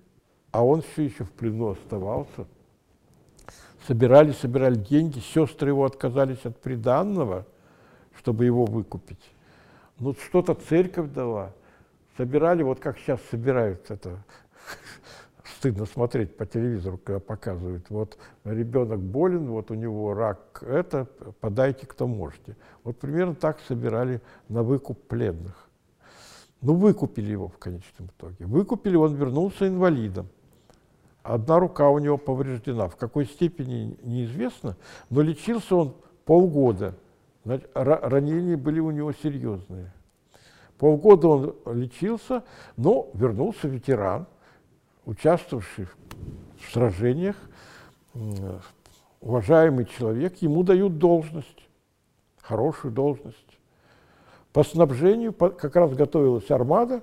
а он все еще в плену оставался. Собирали, собирали деньги, сестры его отказались от приданного, чтобы его выкупить. Ну, что-то церковь дала. Собирали, вот как сейчас собирают это стыдно смотреть по телевизору, когда показывают, вот ребенок болен, вот у него рак, это, подайте, кто можете. Вот примерно так собирали на выкуп пленных. Ну, выкупили его в конечном итоге. Выкупили, он вернулся инвалидом. Одна рука у него повреждена. В какой степени неизвестно, но лечился он полгода. Ранения были у него серьезные. Полгода он лечился, но вернулся ветеран – участвовавший в сражениях, уважаемый человек, ему дают должность, хорошую должность. По снабжению как раз готовилась армада,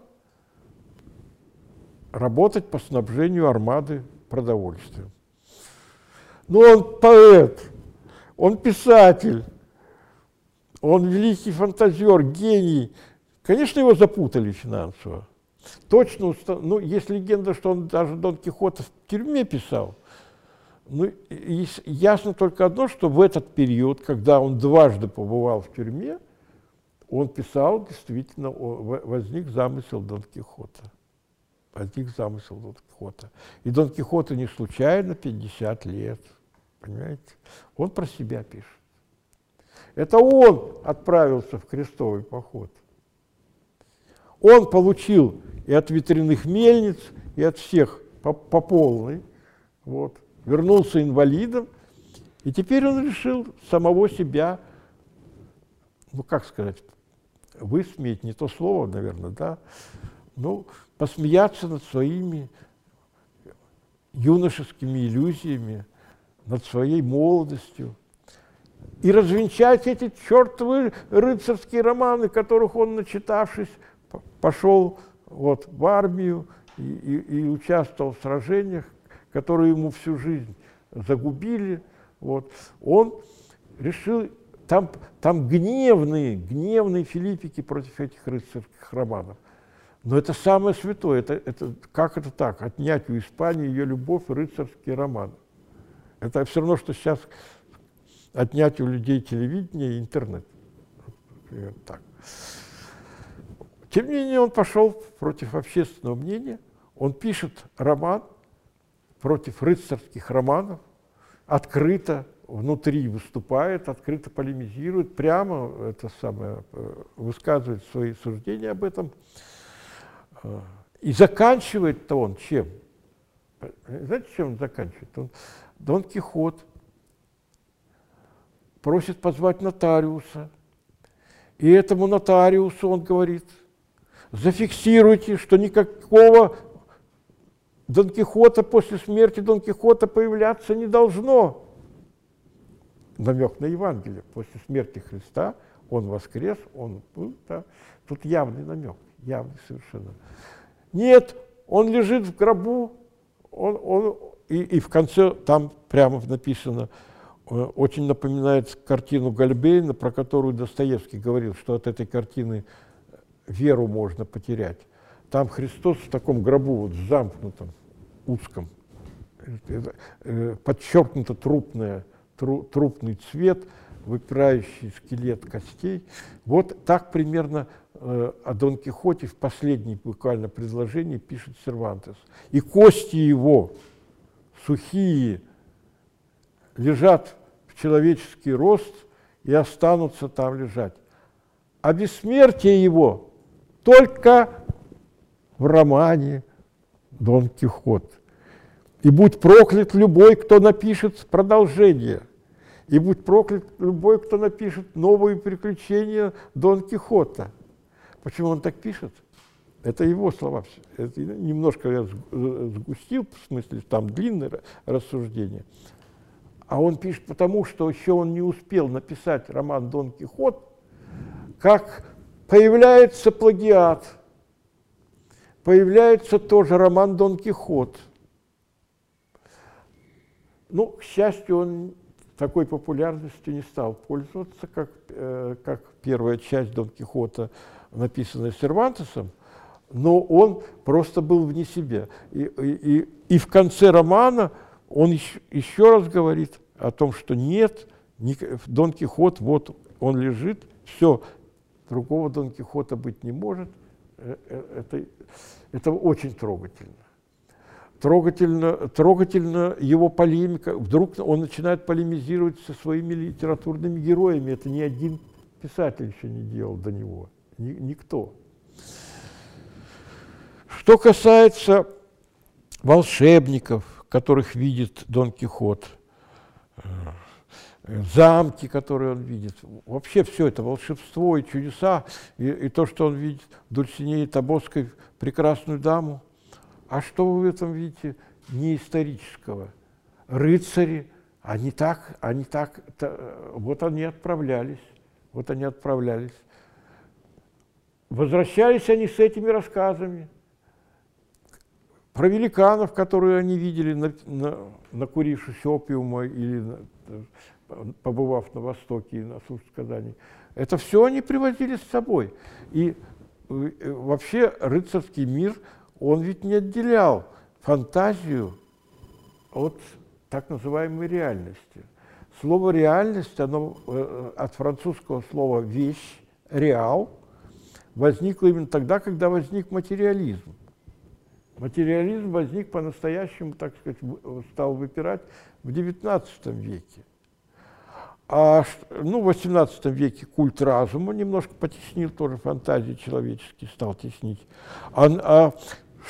работать по снабжению армады продовольствием. Но он поэт, он писатель, он великий фантазер, гений. Конечно, его запутали финансово. Точно, ну, есть легенда, что он даже Дон Кихота в тюрьме писал. Ну, ясно только одно, что в этот период, когда он дважды побывал в тюрьме, он писал, действительно, возник замысел Дон Кихота. Возник замысел Дон Кихота. И Дон Кихота не случайно 50 лет, понимаете? Он про себя пишет. Это он отправился в крестовый поход. Он получил и от ветряных мельниц, и от всех по, по полной. Вот. Вернулся инвалидом, и теперь он решил самого себя, ну как сказать, высмеять, не то слово, наверное, да, ну, посмеяться над своими юношескими иллюзиями, над своей молодостью и развенчать эти чертовы рыцарские романы, которых он, начитавшись, пошел вот, в армию и, и, и участвовал в сражениях, которые ему всю жизнь загубили. Вот. Он решил, там, там гневные, гневные филиппики против этих рыцарских романов. Но это самое святое. Это, это, как это так? Отнять у Испании ее любовь и рыцарские романы. Это все равно, что сейчас отнять у людей телевидение и интернет. Так. Тем не менее, он пошел против общественного мнения. Он пишет роман против рыцарских романов, открыто внутри выступает, открыто полемизирует, прямо это самое, э, высказывает свои суждения об этом. И заканчивает-то он чем? Знаете, чем он заканчивает? Он, Дон Кихот просит позвать нотариуса. И этому нотариусу он говорит, зафиксируйте, что никакого Дон Кихота после смерти Дон Кихота появляться не должно. Намек на Евангелие. После смерти Христа он воскрес, он, ну, да, тут явный намек явный совершенно. Нет, он лежит в гробу, он, он, и, и в конце там прямо написано, э, очень напоминает картину Гальбейна, про которую Достоевский говорил, что от этой картины веру можно потерять. Там Христос в таком гробу, вот замкнутом, узком, э, подчеркнуто трупное, трупный цвет, выпирающий скелет костей. Вот так примерно Э, о Дон Кихоте в последней буквально предложении пишет Сервантес. И кости его, сухие, лежат в человеческий рост и останутся там лежать. А бессмертие его только в романе Дон Кихот. И будь проклят любой, кто напишет продолжение. И будь проклят любой, кто напишет новые приключения Дон Кихота. Почему он так пишет? Это его слова. Это немножко я сгустил, в смысле, там длинное рассуждение. А он пишет потому, что еще он не успел написать роман «Дон Кихот», как появляется плагиат, появляется тоже роман «Дон Кихот». Ну, к счастью, он такой популярностью не стал пользоваться, как, э, как первая часть Дон Кихота – написанное Сервантесом, но он просто был вне себя. И, и, и, в конце романа он еще, еще раз говорит о том, что нет, Дон Кихот, вот он лежит, все, другого Дон Кихота быть не может. Э, э, это, это очень трогательно. Трогательно, трогательно его полемика. Вдруг он начинает полемизировать со своими литературными героями. Это ни один писатель еще не делал до него никто. Что касается волшебников, которых видит Дон Кихот, э, замки, которые он видит, вообще все это волшебство и чудеса, и, и то, что он видит в Дульсинее Тобоской прекрасную даму. А что вы в этом видите не исторического? Рыцари, они так, они так, вот они отправлялись, вот они отправлялись. Возвращались они с этими рассказами про великанов, которые они видели, на, на, накурившись опиума или на, побывав на Востоке и на Суш-Казани. Это все они привозили с собой. И э, вообще рыцарский мир, он ведь не отделял фантазию от так называемой реальности. Слово «реальность», оно э, от французского слова «вещь», «реал», возникла именно тогда, когда возник материализм. Материализм возник по-настоящему, так сказать, стал выпирать в XIX веке. А ну, в XVIII веке культ разума немножко потеснил, тоже фантазии человеческие стал теснить. А, а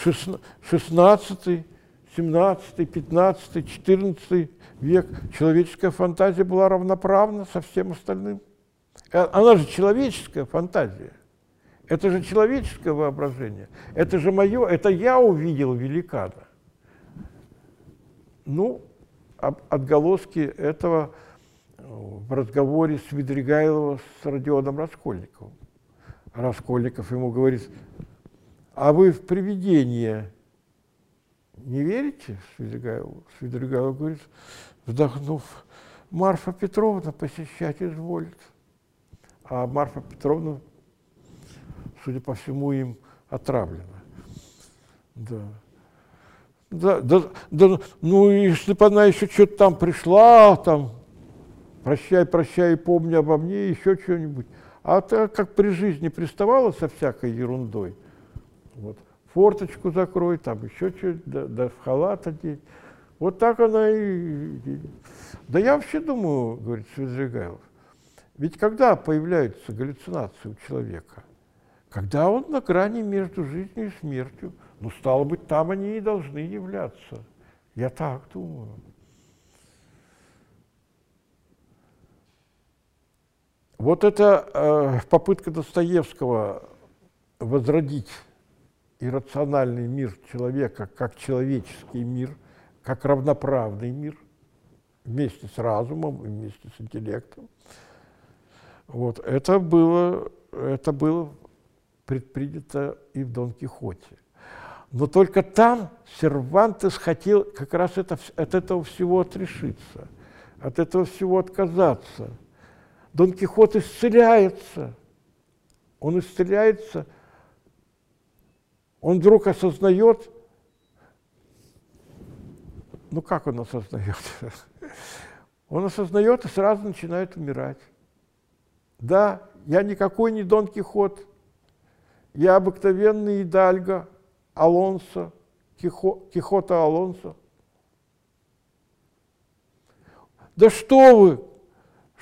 16, 17, 15, 14 век человеческая фантазия была равноправна со всем остальным. Э, она же человеческая фантазия. Это же человеческое воображение. Это же мое, это я увидел великана. Ну, отголоски этого в разговоре Свидригайлова с Родионом Раскольниковым. Раскольников ему говорит, а вы в привидение не верите? Свидригайлов, Свидригайлов говорит, вздохнув, Марфа Петровна посещать изволит. А Марфа Петровна, судя по всему, им отравлена. Да. Да, да, да, ну, если бы она еще что-то там пришла, там, прощай, прощай, помни обо мне, еще что-нибудь. А так как при жизни приставала со всякой ерундой, вот, форточку закрой, там еще что-то, да, да в халат одеть. Вот так она и... Да я вообще думаю, говорит Свидригайлов, ведь когда появляются галлюцинации у человека? Когда он на грани между жизнью и смертью. Ну, стало быть, там они и должны являться. Я так думаю. Вот эта э, попытка Достоевского возродить иррациональный мир человека как человеческий мир, как равноправный мир, вместе с разумом, вместе с интеллектом. Вот, это было, это было предпринято и в Дон Кихоте. Но только там Сервантес хотел как раз это, от этого всего отрешиться, от этого всего отказаться – Дон Кихот исцеляется. Он исцеляется. Он вдруг осознает, ну как он осознает? [laughs] Он осознает и сразу начинает умирать. Да, я никакой не Дон Кихот, я обыкновенный Идальго, Алонсо, Кихо, Кихота Алонсо. Да что вы,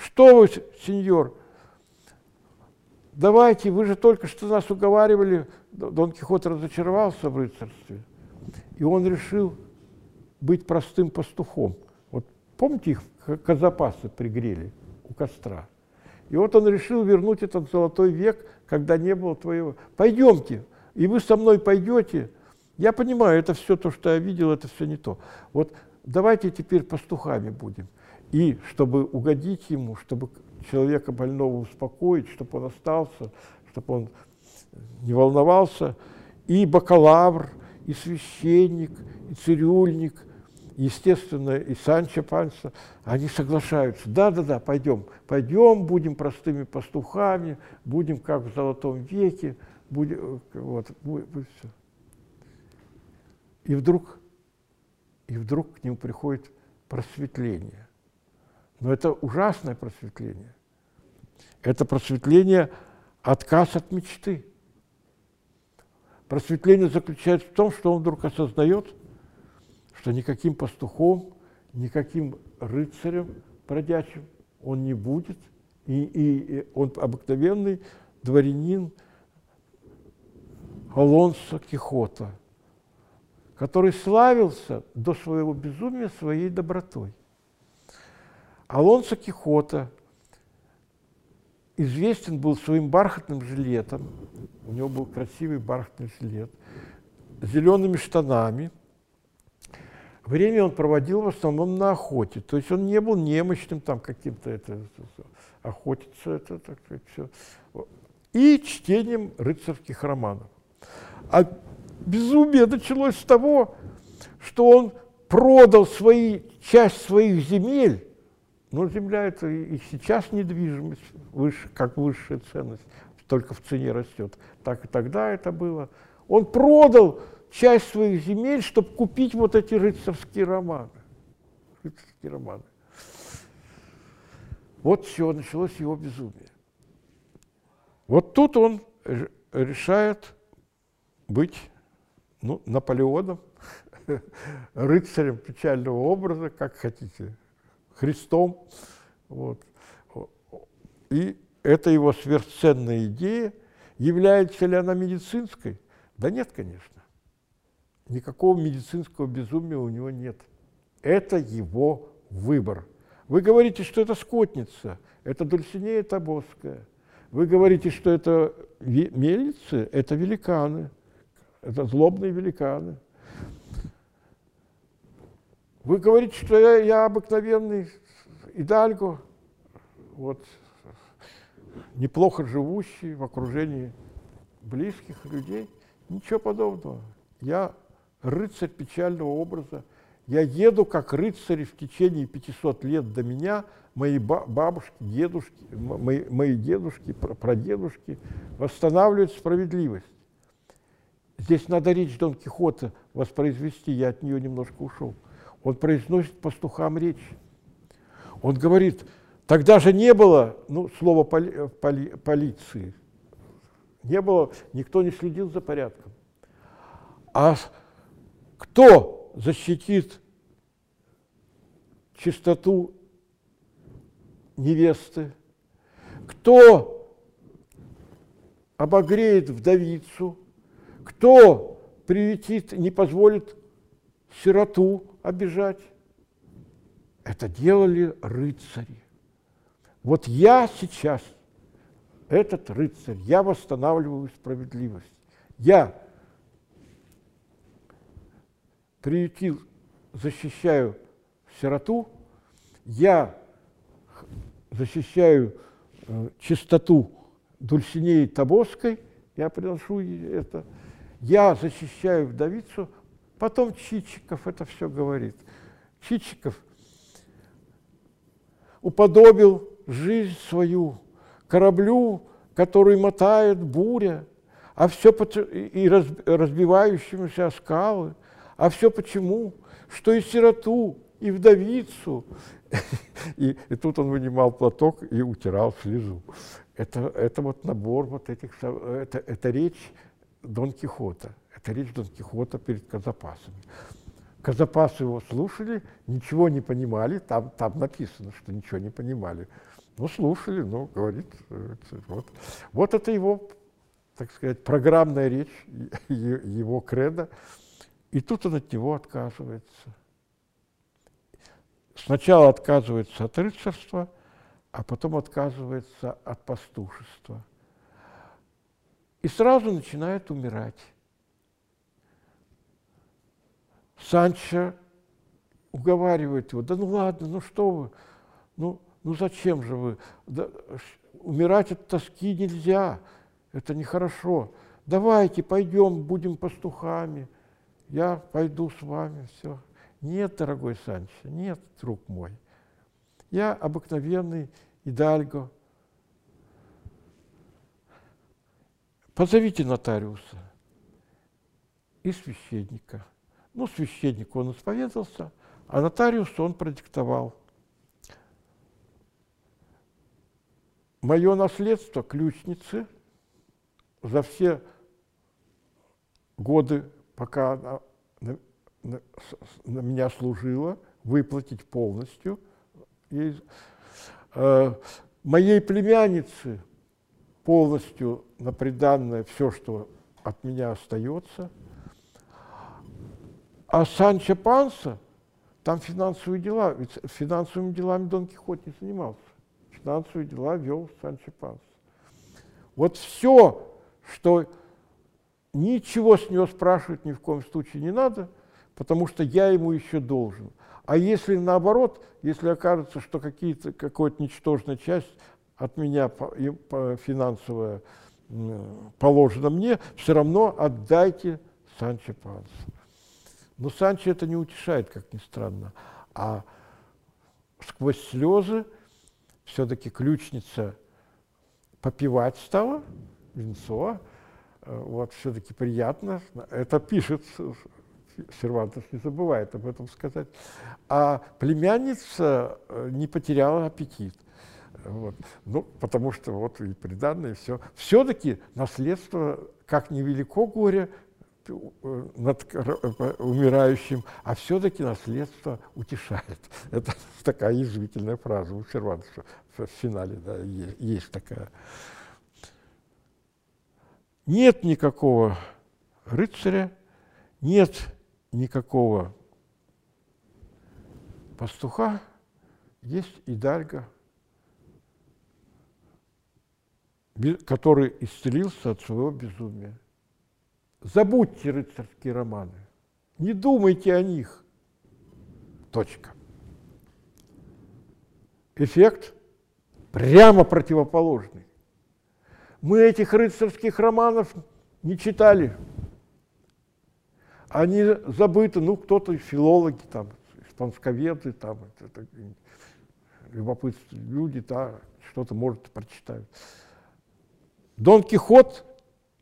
что вы, сеньор, давайте, вы же только что нас уговаривали, Дон Кихот разочаровался в рыцарстве, и он решил быть простым пастухом. Вот помните, их казапасы пригрели у костра? И вот он решил вернуть этот золотой век, когда не было твоего. Пойдемте, и вы со мной пойдете. Я понимаю, это все то, что я видел, это все не то. Вот давайте теперь пастухами будем. И чтобы угодить ему, чтобы человека больного успокоить, чтобы он остался, чтобы он не волновался, и бакалавр, и священник, и цирюльник, естественно, и Санчо Панса, они соглашаются. Да-да-да, пойдем, пойдем, будем простыми пастухами, будем как в Золотом веке, будем, вот, будет, все. И вдруг, и вдруг к нему приходит просветление. Но это ужасное просветление. Это просветление отказ от мечты. Просветление заключается в том, что он вдруг осознает, что никаким пастухом, никаким рыцарем бродячим он не будет, и, и, и он обыкновенный дворянин Алонсо Кихота, который славился до своего безумия своей добротой. Алонсо Кихота известен был своим бархатным жилетом, у него был красивый бархатный жилет, зелеными штанами. Время он проводил в основном на охоте, то есть он не был немощным там каким-то, это, охотиться, это, так сказать, все. И чтением рыцарских романов. А безумие началось с того, что он продал свои, часть своих земель но земля это и сейчас недвижимость, выше, как высшая ценность, только в цене растет. Так и тогда это было. Он продал часть своих земель, чтобы купить вот эти рыцарские романы. Рыцарские романы. Вот все, началось его безумие. Вот тут он решает быть ну, Наполеоном, [laughs] рыцарем печального образа, как хотите, Христом. Вот. и эта его сверхценная идея, является ли она медицинской? Да нет, конечно. Никакого медицинского безумия у него нет. Это его выбор. Вы говорите, что это скотница, это Дульсинея Тобоская. Вы говорите, что это мельницы, это великаны, это злобные великаны. Вы говорите, что я, я обыкновенный идальго, вот, неплохо живущий в окружении близких людей. Ничего подобного. Я рыцарь печального образа. Я еду как рыцарь в течение 500 лет до меня. Мои бабушки, дедушки, мои, мои дедушки, прадедушки восстанавливают справедливость. Здесь надо речь Дон Кихота воспроизвести, я от нее немножко ушел. Он произносит пастухам речь. Он говорит, тогда же не было, ну, слова поли, поли, полиции, не было, никто не следил за порядком. А кто защитит чистоту невесты? Кто обогреет вдовицу? Кто приютит, не позволит сироту обижать? Это делали рыцари. Вот я сейчас, этот рыцарь, я восстанавливаю справедливость. Я приютил, защищаю сироту, я защищаю э, чистоту Дульсинеи Тобоской, я приношу это, я защищаю вдовицу, потом Чичиков это все говорит. Чичиков – уподобил жизнь свою кораблю, который мотает буря, а все и разбивающемуся о скалы. А все почему? Что и сироту, и вдовицу. И, и тут он вынимал платок и утирал слезу. Это, это вот набор вот этих, это, это речь Дон Кихота. Речь Дон Кихота перед казапасами. Казапасы его слушали, ничего не понимали, там, там написано, что ничего не понимали. Ну, слушали, ну, говорит, вот. Вот это его, так сказать, программная речь, его кредо. И тут он от него отказывается. Сначала отказывается от рыцарства, а потом отказывается от пастушества. И сразу начинает умирать. Санчо уговаривает его, да ну ладно, ну что вы, ну, ну зачем же вы, да, умирать от тоски нельзя, это нехорошо. Давайте пойдем, будем пастухами, я пойду с вами, все. Нет, дорогой Санчо, нет, друг мой. Я обыкновенный идальго. Позовите нотариуса и священника – ну, священник он исповедовался, а нотариус он продиктовал. Мое наследство ключницы за все годы, пока она на, на, на меня служила, выплатить полностью. Ей, э, моей племяннице полностью на приданное все, что от меня остается – а Санчо Панса, там финансовые дела, ведь финансовыми делами Дон Кихот не занимался. Финансовые дела вел Санчо Панса. Вот все, что ничего с него спрашивать ни в коем случае не надо, потому что я ему еще должен. А если наоборот, если окажется, что какие-то, какая-то ничтожная часть от меня финансовая положена мне, все равно отдайте Санчо Пансу. Но Санчо это не утешает, как ни странно. А сквозь слезы все-таки ключница попивать стала, винцо, вот, все-таки приятно. Это пишет Сервантес, не забывает об этом сказать. А племянница э, не потеряла аппетит. Вот. Ну, потому что вот и приданное, все. Все-таки наследство, как невелико горе, э, над умирающим, а все-таки наследство утешает. [laughs] Это такая язвительная фраза у Сервантеса в финале, да, есть, есть такая. Нет никакого рыцаря, нет никакого пастуха, есть идальга, который исцелился от своего безумия. Забудьте рыцарские романы, не думайте о них. Точка. Эффект прямо противоположный. Мы этих рыцарских романов не читали. Они забыты, ну, кто-то филологи, там, испансковеды, там, это, любопытные люди, да, что-то, может, прочитают. Дон Кихот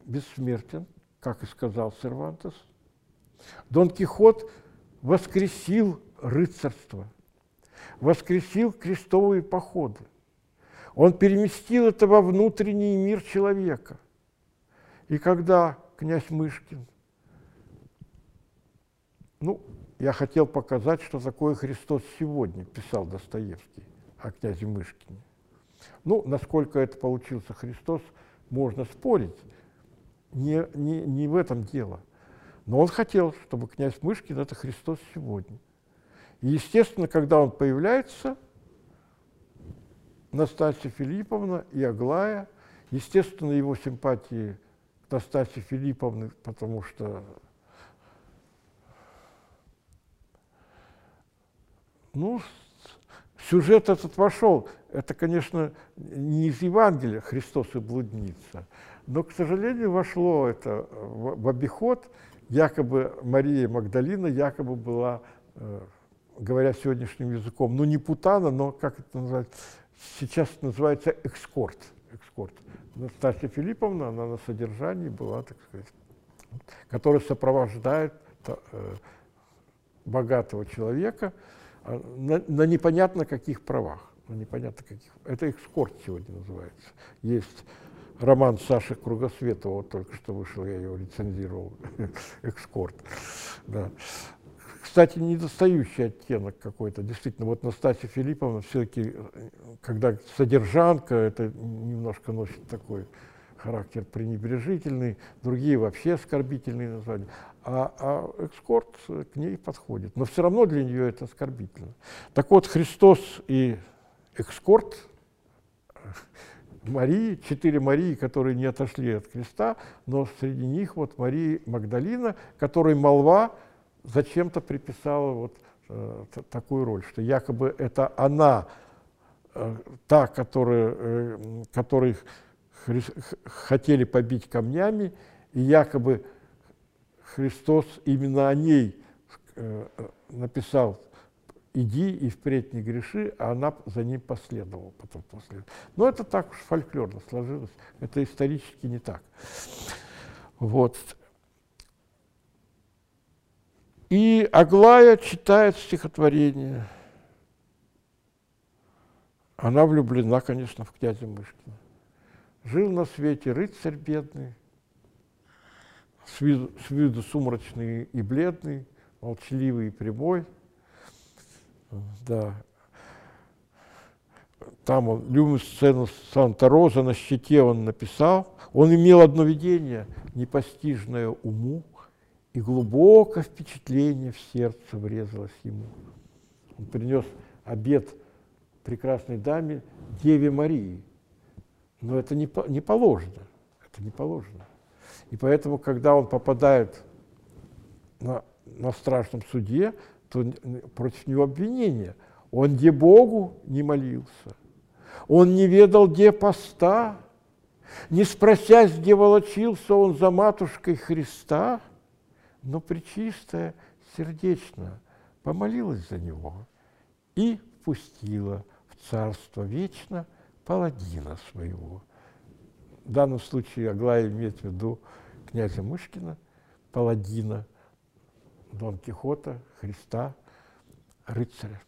бессмертен, как и сказал Сервантес. Дон Кихот воскресил рыцарство, воскресил крестовые походы. Он переместил это во внутренний мир человека. И когда князь Мышкин, ну, я хотел показать, что такое Христос сегодня, писал Достоевский о князе Мышкине. Ну, насколько это получился Христос, можно спорить. Не, не, не в этом дело. Но он хотел, чтобы князь Мышкин – это Христос сегодня. И, естественно, когда он появляется – Настасья Филипповна и Аглая. Естественно, его симпатии к Настасье Филипповне, потому что ну, сюжет этот вошел. Это, конечно, не из Евангелия «Христос и блудница», но, к сожалению, вошло это в, обиход. Якобы Мария Магдалина якобы была, э, говоря сегодняшним языком, ну не путана, но как это назвать, сейчас называется экскорт. экскорт. Настасья Филипповна, она на содержании была, так сказать, которая сопровождает э, богатого человека на, на непонятно каких правах. На непонятно каких. Это экскорт сегодня называется. Есть роман Саши Кругосветова, вот только что вышел, я его рецензировал, [laughs] экскорт. Да кстати, недостающий оттенок какой-то. Действительно, вот Настасья Филипповна все-таки, когда содержанка, это немножко носит такой характер пренебрежительный, другие вообще оскорбительные названия. А, а экскорт к ней подходит. Но все равно для нее это оскорбительно. Так вот, Христос и экскорт Марии, четыре Марии, которые не отошли от креста, но среди них вот Мария Магдалина, которой молва зачем-то приписала вот э, такую роль, что якобы это она, э, та, которая, э, которой хотели побить камнями, и якобы Христос именно о ней э, написал «иди и впредь не греши», а она за ним последовала потом после. Но это так уж фольклорно сложилось, это исторически не так. Вот. И Аглая читает стихотворение. Она влюблена, конечно, в князя Мышкина. Жил на свете рыцарь бедный, с виду, с виду сумрачный и бледный, молчаливый и прямой. Да. Там он, любимую сцену Санта-Роза на щите он написал. Он имел одно видение, непостижное уму, и глубокое впечатление в сердце врезалось ему. Он принес обед прекрасной даме Деве Марии. Но это не, не положено. Это не положено. И поэтому, когда он попадает на, на страшном суде, то против него обвинение. Он где Богу не молился, он не ведал, где поста, не спросясь, где волочился он за матушкой Христа – но Пречистая сердечно помолилась за него и впустила в царство вечно паладина своего. В данном случае Аглая имеет в виду князя Мышкина, паладина, Дон Кихота, Христа, рыцаря.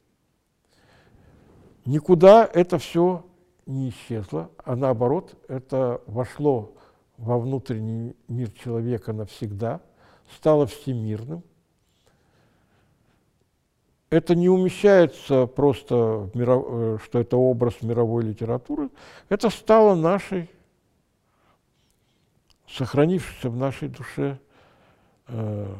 Никуда это все не исчезло, а наоборот, это вошло во внутренний мир человека навсегда – стало всемирным. Это не умещается просто, в миров... Э, что это образ мировой литературы. Это стало нашей, сохранившейся в нашей душе, э,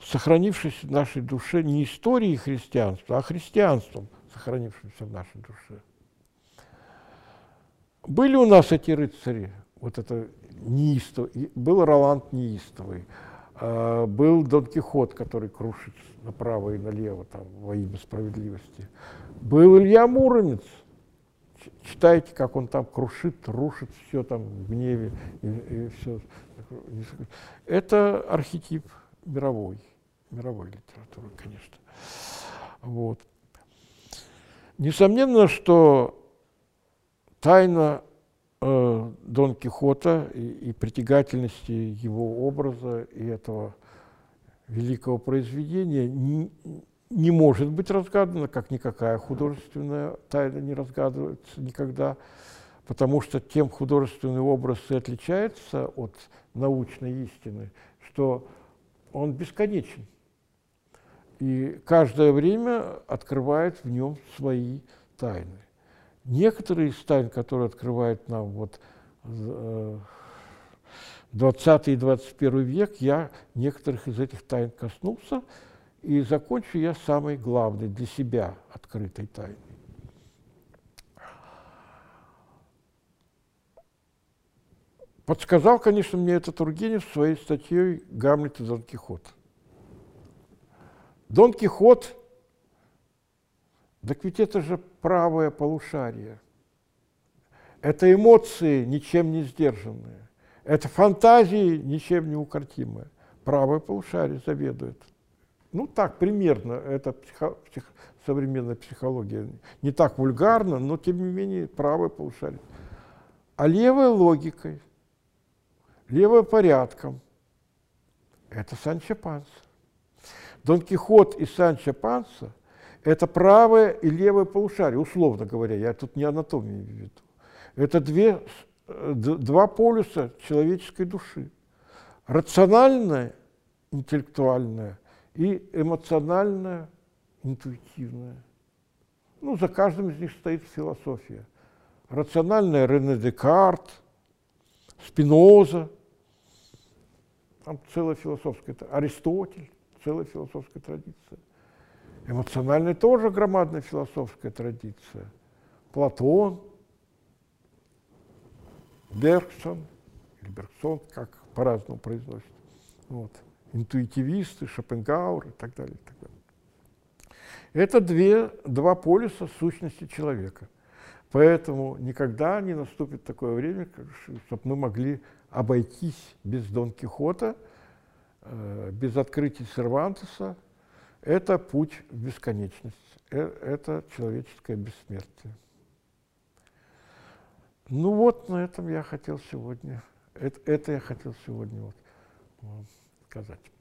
сохранившейся в нашей душе не историей христианства, а христианством, сохранившимся в нашей душе. Были у нас эти рыцари, вот это неистовый, был Роланд неистовый, а, был Дон Кихот, который крушит направо и налево там, во имя справедливости. Был Илья Муромец. Читайте, как он там крушит, рушит все там в гневе и, и все. Это архетип мировой, мировой литературы, конечно. Вот. Несомненно, что тайна э, Дон Кихота и, и притягательности его образа и этого великого произведения не, не может быть разгадана, как никакая художественная тайна не разгадывается никогда, потому что тем художественный образ и отличается от научной истины, что он бесконечен. И каждое время открывает в нем свои тайны. Некоторые из тайн, которые открывает нам вот 20 э, и 21 век, я некоторых из этих тайн коснулся, и закончу я самой главной для себя открытой тайной. Подсказал, конечно, мне это Тургенев своей статьей «Гамлет и Дон Кихот». Дон Кихот так ведь это же правое полушарие. Это эмоции, ничем не сдержанные. Это фантазии, ничем не укротимые. Правое полушарие заведует. Ну так, примерно, это психо, псих, современная психология. Не так вульгарно, но тем не менее правое полушарие. А левая логикой, левая порядком – это Санчо Панса. Дон Кихот и Санчо Панса – это правое и левое полушарие, условно говоря, я тут не анатомию имею в виду. Это две, два полюса человеческой души. Рациональное, интеллектуальное и эмоциональное, интуитивное. Ну, за каждым из них стоит философия. Рациональная Рене Декарт, Спиноза, там целая философская, Аристотель, целая философская традиция. Эмоциональная тоже громадная философская традиция. Платон, Бергсон, или Бергсон, как по-разному произносят. Вот. Интуитивисты, Шопенгауэр и так далее. И так далее. Это две, два полюса сущности человека. Поэтому никогда не наступит такое время, чтобы мы могли обойтись без Дон Кихота, э, без открытий Сервантеса, это путь в бесконечность, э, это человеческое бессмертие. Ну вот, на этом я хотел сегодня, это, это я хотел сегодня вот, сказать.